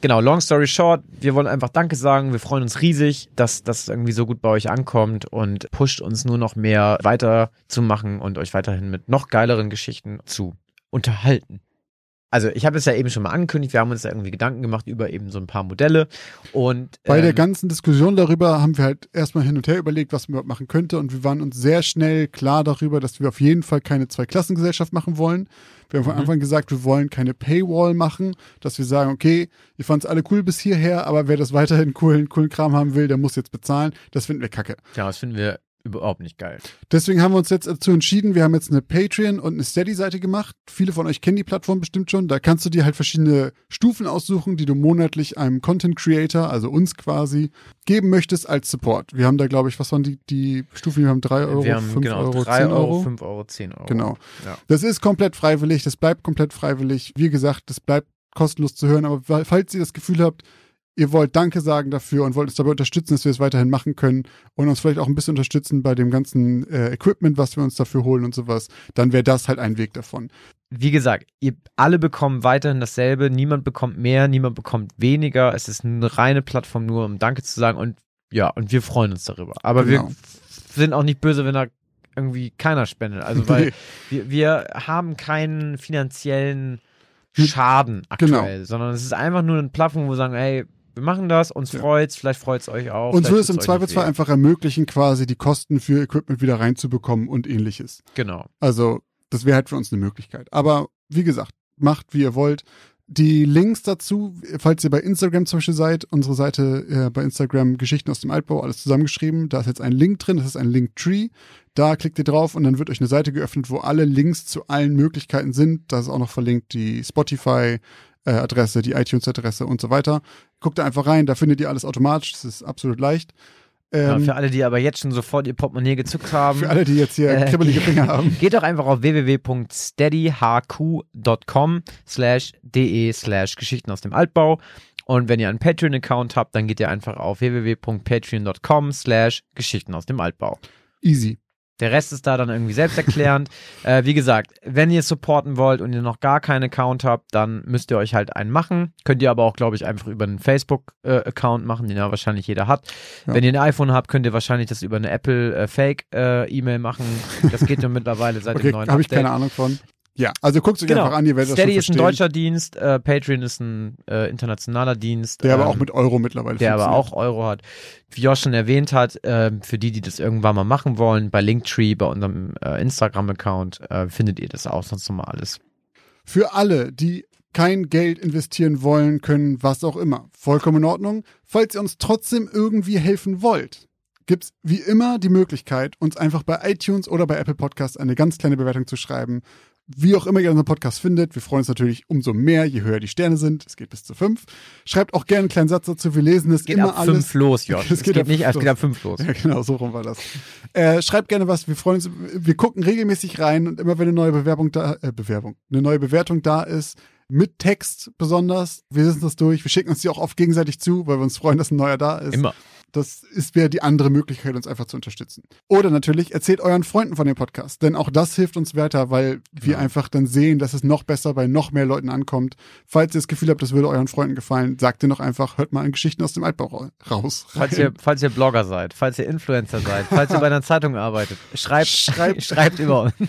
genau, long story short, wir wollen einfach Danke sagen. Wir freuen uns riesig, dass das irgendwie so gut bei euch ankommt und pusht uns nur noch mehr weiter zu machen und euch weiterhin mit noch geileren Geschichten zu unterhalten. Also ich habe es ja eben schon mal angekündigt, wir haben uns da irgendwie Gedanken gemacht über eben so ein paar Modelle und Bei der ähm, ganzen Diskussion darüber haben wir halt erstmal hin und her überlegt, was man überhaupt machen könnte. Und wir waren uns sehr schnell klar darüber, dass wir auf jeden Fall keine Zweiklassengesellschaft machen wollen. Wir haben von Mhm. Anfang gesagt, wir wollen keine Paywall machen, dass wir sagen, okay, ihr fandet es alle cool bis hierher, aber wer das weiterhin coolen, coolen Kram haben will, der muss jetzt bezahlen. Das finden wir kacke. ja, das finden wir überhaupt nicht geil. Deswegen haben wir uns jetzt dazu entschieden, wir haben jetzt eine Patreon und eine Steady-Seite gemacht. Viele von euch kennen die Plattform bestimmt schon. Da kannst du dir halt verschiedene Stufen aussuchen, die du monatlich einem Content Creator, also uns quasi, geben möchtest als Support. Wir haben da, glaube ich, was waren die, die Stufen? Wir haben 3 Euro, wir haben 5 genau Euro, 3 10 Euro, Euro. 5 Euro, 10 Euro. Genau. Ja. Das ist komplett freiwillig, das bleibt komplett freiwillig. Wie gesagt, das bleibt kostenlos zu hören, aber fa- falls ihr das Gefühl habt, ihr wollt Danke sagen dafür und wollt uns dabei unterstützen, dass wir es weiterhin machen können und uns vielleicht auch ein bisschen unterstützen bei dem ganzen äh, Equipment, was wir uns dafür holen und sowas, dann wäre das halt ein Weg davon. Wie gesagt, ihr alle bekommen weiterhin dasselbe, niemand bekommt mehr, niemand bekommt weniger. Es ist eine reine Plattform nur, um Danke zu sagen und ja, und wir freuen uns darüber. Aber Genau. wir sind auch nicht böse, wenn da irgendwie keiner spendet. Also weil wir, wir haben keinen finanziellen Hm. Schaden Genau. aktuell, sondern es ist einfach nur eine Plattform, wo wir sagen, ey, wir machen das, uns Ja. freut's, vielleicht freut's euch auch. Uns würde es im Zweifelsfall einfach ermöglichen, quasi die Kosten für Equipment wieder reinzubekommen und ähnliches. Genau. Also, das wäre halt für uns eine Möglichkeit. Aber wie gesagt, macht wie ihr wollt. Die Links dazu, falls ihr bei Instagram zum Beispiel seid, unsere Seite äh, bei Instagram Geschichten aus dem Altbau, alles zusammengeschrieben. Da ist jetzt ein Link drin, das ist ein Linktree. Da klickt ihr drauf und dann wird euch eine Seite geöffnet, wo alle Links zu allen Möglichkeiten sind. Da ist auch noch verlinkt die Spotify-Adresse, die iTunes-Adresse und so weiter. Guckt da einfach rein, da findet ihr alles automatisch. Das ist absolut leicht. Ja, Ähm, für alle, die aber jetzt schon sofort ihr Portemonnaie gezückt haben. für alle, die jetzt hier Äh, kribbelige Finger haben. Geht doch einfach auf www.steadyhq.com slash de slash Geschichten aus dem Altbau Und wenn ihr einen Patreon-Account habt, dann geht ihr einfach auf www.patreon.com slash Geschichten aus dem Altbau. Easy. Der Rest ist da dann irgendwie selbsterklärend. äh, wie gesagt, wenn ihr supporten wollt und ihr noch gar keinen Account habt, dann müsst ihr euch halt einen machen. Könnt ihr aber auch, glaube ich, einfach über einen Facebook-Account machen, den ja wahrscheinlich jeder hat. Ja. Wenn ihr ein iPhone habt, könnt ihr wahrscheinlich das über eine Apple äh, Fake-E-Mail machen. Das geht ja mittlerweile seit Okay, dem neuen habe ich keine Ahnung von. Ja, also guckt euch Genau. einfach an, ihr werdet Steady das ist ein schon deutscher Dienst, äh, Patreon ist ein äh, internationaler Dienst. Der aber ähm, auch mit Euro mittlerweile der aber auch Euro hat. Wie Josh schon erwähnt hat, ähm, für die, die das irgendwann mal machen wollen, bei Linktree, bei unserem äh, Instagram-Account, äh, findet ihr das auch sonst nochmal alles. Für alle, die kein Geld investieren wollen, können, was auch immer. Vollkommen in Ordnung. Falls ihr uns trotzdem irgendwie helfen wollt, gibt's wie immer die Möglichkeit, uns einfach bei iTunes oder bei Apple Podcasts eine ganz kleine Bewertung zu schreiben. Wie auch immer ihr unseren Podcast findet. Wir freuen uns natürlich umso mehr, je höher die Sterne sind. Es geht bis zu fünf. Schreibt auch gerne einen kleinen Satz dazu. Wir lesen es Geht immer ab alles. fünf los, Josh. Es Es geht geht, ab nicht, es geht ab fünf los. Ja, genau, so rum war das. Äh, schreibt gerne was, wir freuen uns. Wir gucken regelmäßig rein und immer wenn eine neue Bewerbung da, äh, Bewerbung, eine neue Bewertung da ist, mit Text besonders, wir lesen das durch, wir schicken uns die auch oft gegenseitig zu, weil wir uns freuen, dass ein neuer da ist. Immer. Das ist wäre die andere Möglichkeit, uns einfach zu unterstützen. Oder natürlich erzählt euren Freunden von dem Podcast, denn auch das hilft uns weiter, weil wir Genau. einfach dann sehen, dass es noch besser bei noch mehr Leuten ankommt. Falls ihr das Gefühl habt, das würde euren Freunden gefallen, sagt ihr noch einfach, hört mal in Geschichten aus dem Altbau ra- raus. Falls ihr, falls ihr Blogger seid, falls ihr Influencer seid, falls ihr bei einer Zeitung arbeitet, schreibt, Schreibt- schreibt über uns.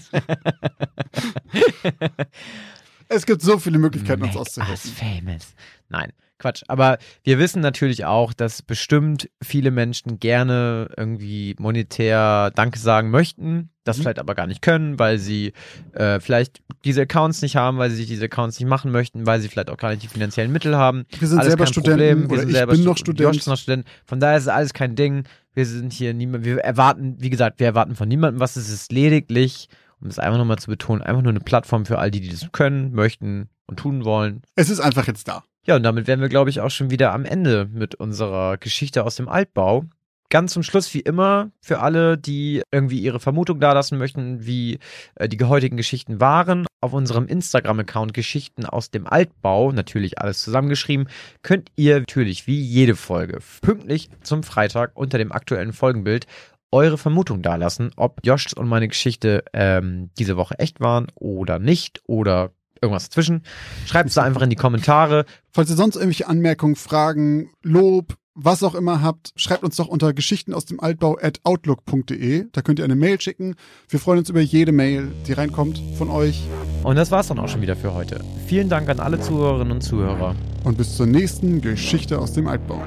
Es gibt so viele Möglichkeiten, uns Make us auszuhelfen. famous. Nein, Quatsch. Aber wir wissen natürlich auch, dass bestimmt viele Menschen gerne irgendwie monetär Danke sagen möchten, das Mhm. vielleicht aber gar nicht können, weil sie äh, vielleicht diese Accounts nicht haben, weil sie sich diese Accounts nicht machen möchten, weil sie vielleicht auch gar nicht die finanziellen Mittel haben. Wir sind Alles selber Studenten. Wir sind ich selber bin noch Stu- Student. Josh ist noch Student. Von daher ist es alles kein Ding. Wir sind hier niemand, wir erwarten, wie gesagt, wir erwarten von niemandem was. Es ist lediglich, um es einfach nochmal zu betonen, einfach nur eine Plattform für all die, die das können, möchten und tun wollen. Es ist einfach jetzt da. Ja, und damit wären wir, glaube ich, auch schon wieder am Ende mit unserer Geschichte aus dem Altbau. Ganz zum Schluss, wie immer, für alle, die irgendwie ihre Vermutung dalassen möchten, wie äh, die heutigen Geschichten waren, auf unserem Instagram-Account Geschichten aus dem Altbau, natürlich alles zusammengeschrieben, könnt ihr natürlich wie jede Folge pünktlich zum Freitag unter dem aktuellen Folgenbild eure Vermutung dalassen, ob Josh und meine Geschichte ähm, diese Woche echt waren oder nicht oder irgendwas dazwischen. Schreibt es da einfach in die Kommentare. Falls ihr sonst irgendwelche Anmerkungen, Fragen, Lob, was auch immer habt, schreibt uns doch unter Geschichten aus dem Altbau at outlook.de. Da könnt ihr eine Mail schicken. Wir freuen uns über jede Mail, die reinkommt von euch. Und das war's dann auch schon wieder für heute. Vielen Dank an alle Zuhörerinnen und Zuhörer. Und bis zur nächsten Geschichte aus dem Altbau.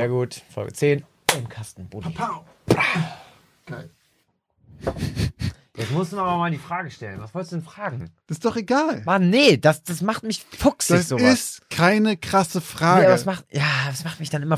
Sehr gut. Folge 10 im Kasten. Geil. Jetzt musst du mir aber mal die Frage stellen. Was wolltest du denn fragen? Das ist doch egal. Mann, nee, das, das macht mich fuchsig Das sowas. ist keine krasse Nee, Frage. aber das macht, ja, das macht mich dann immer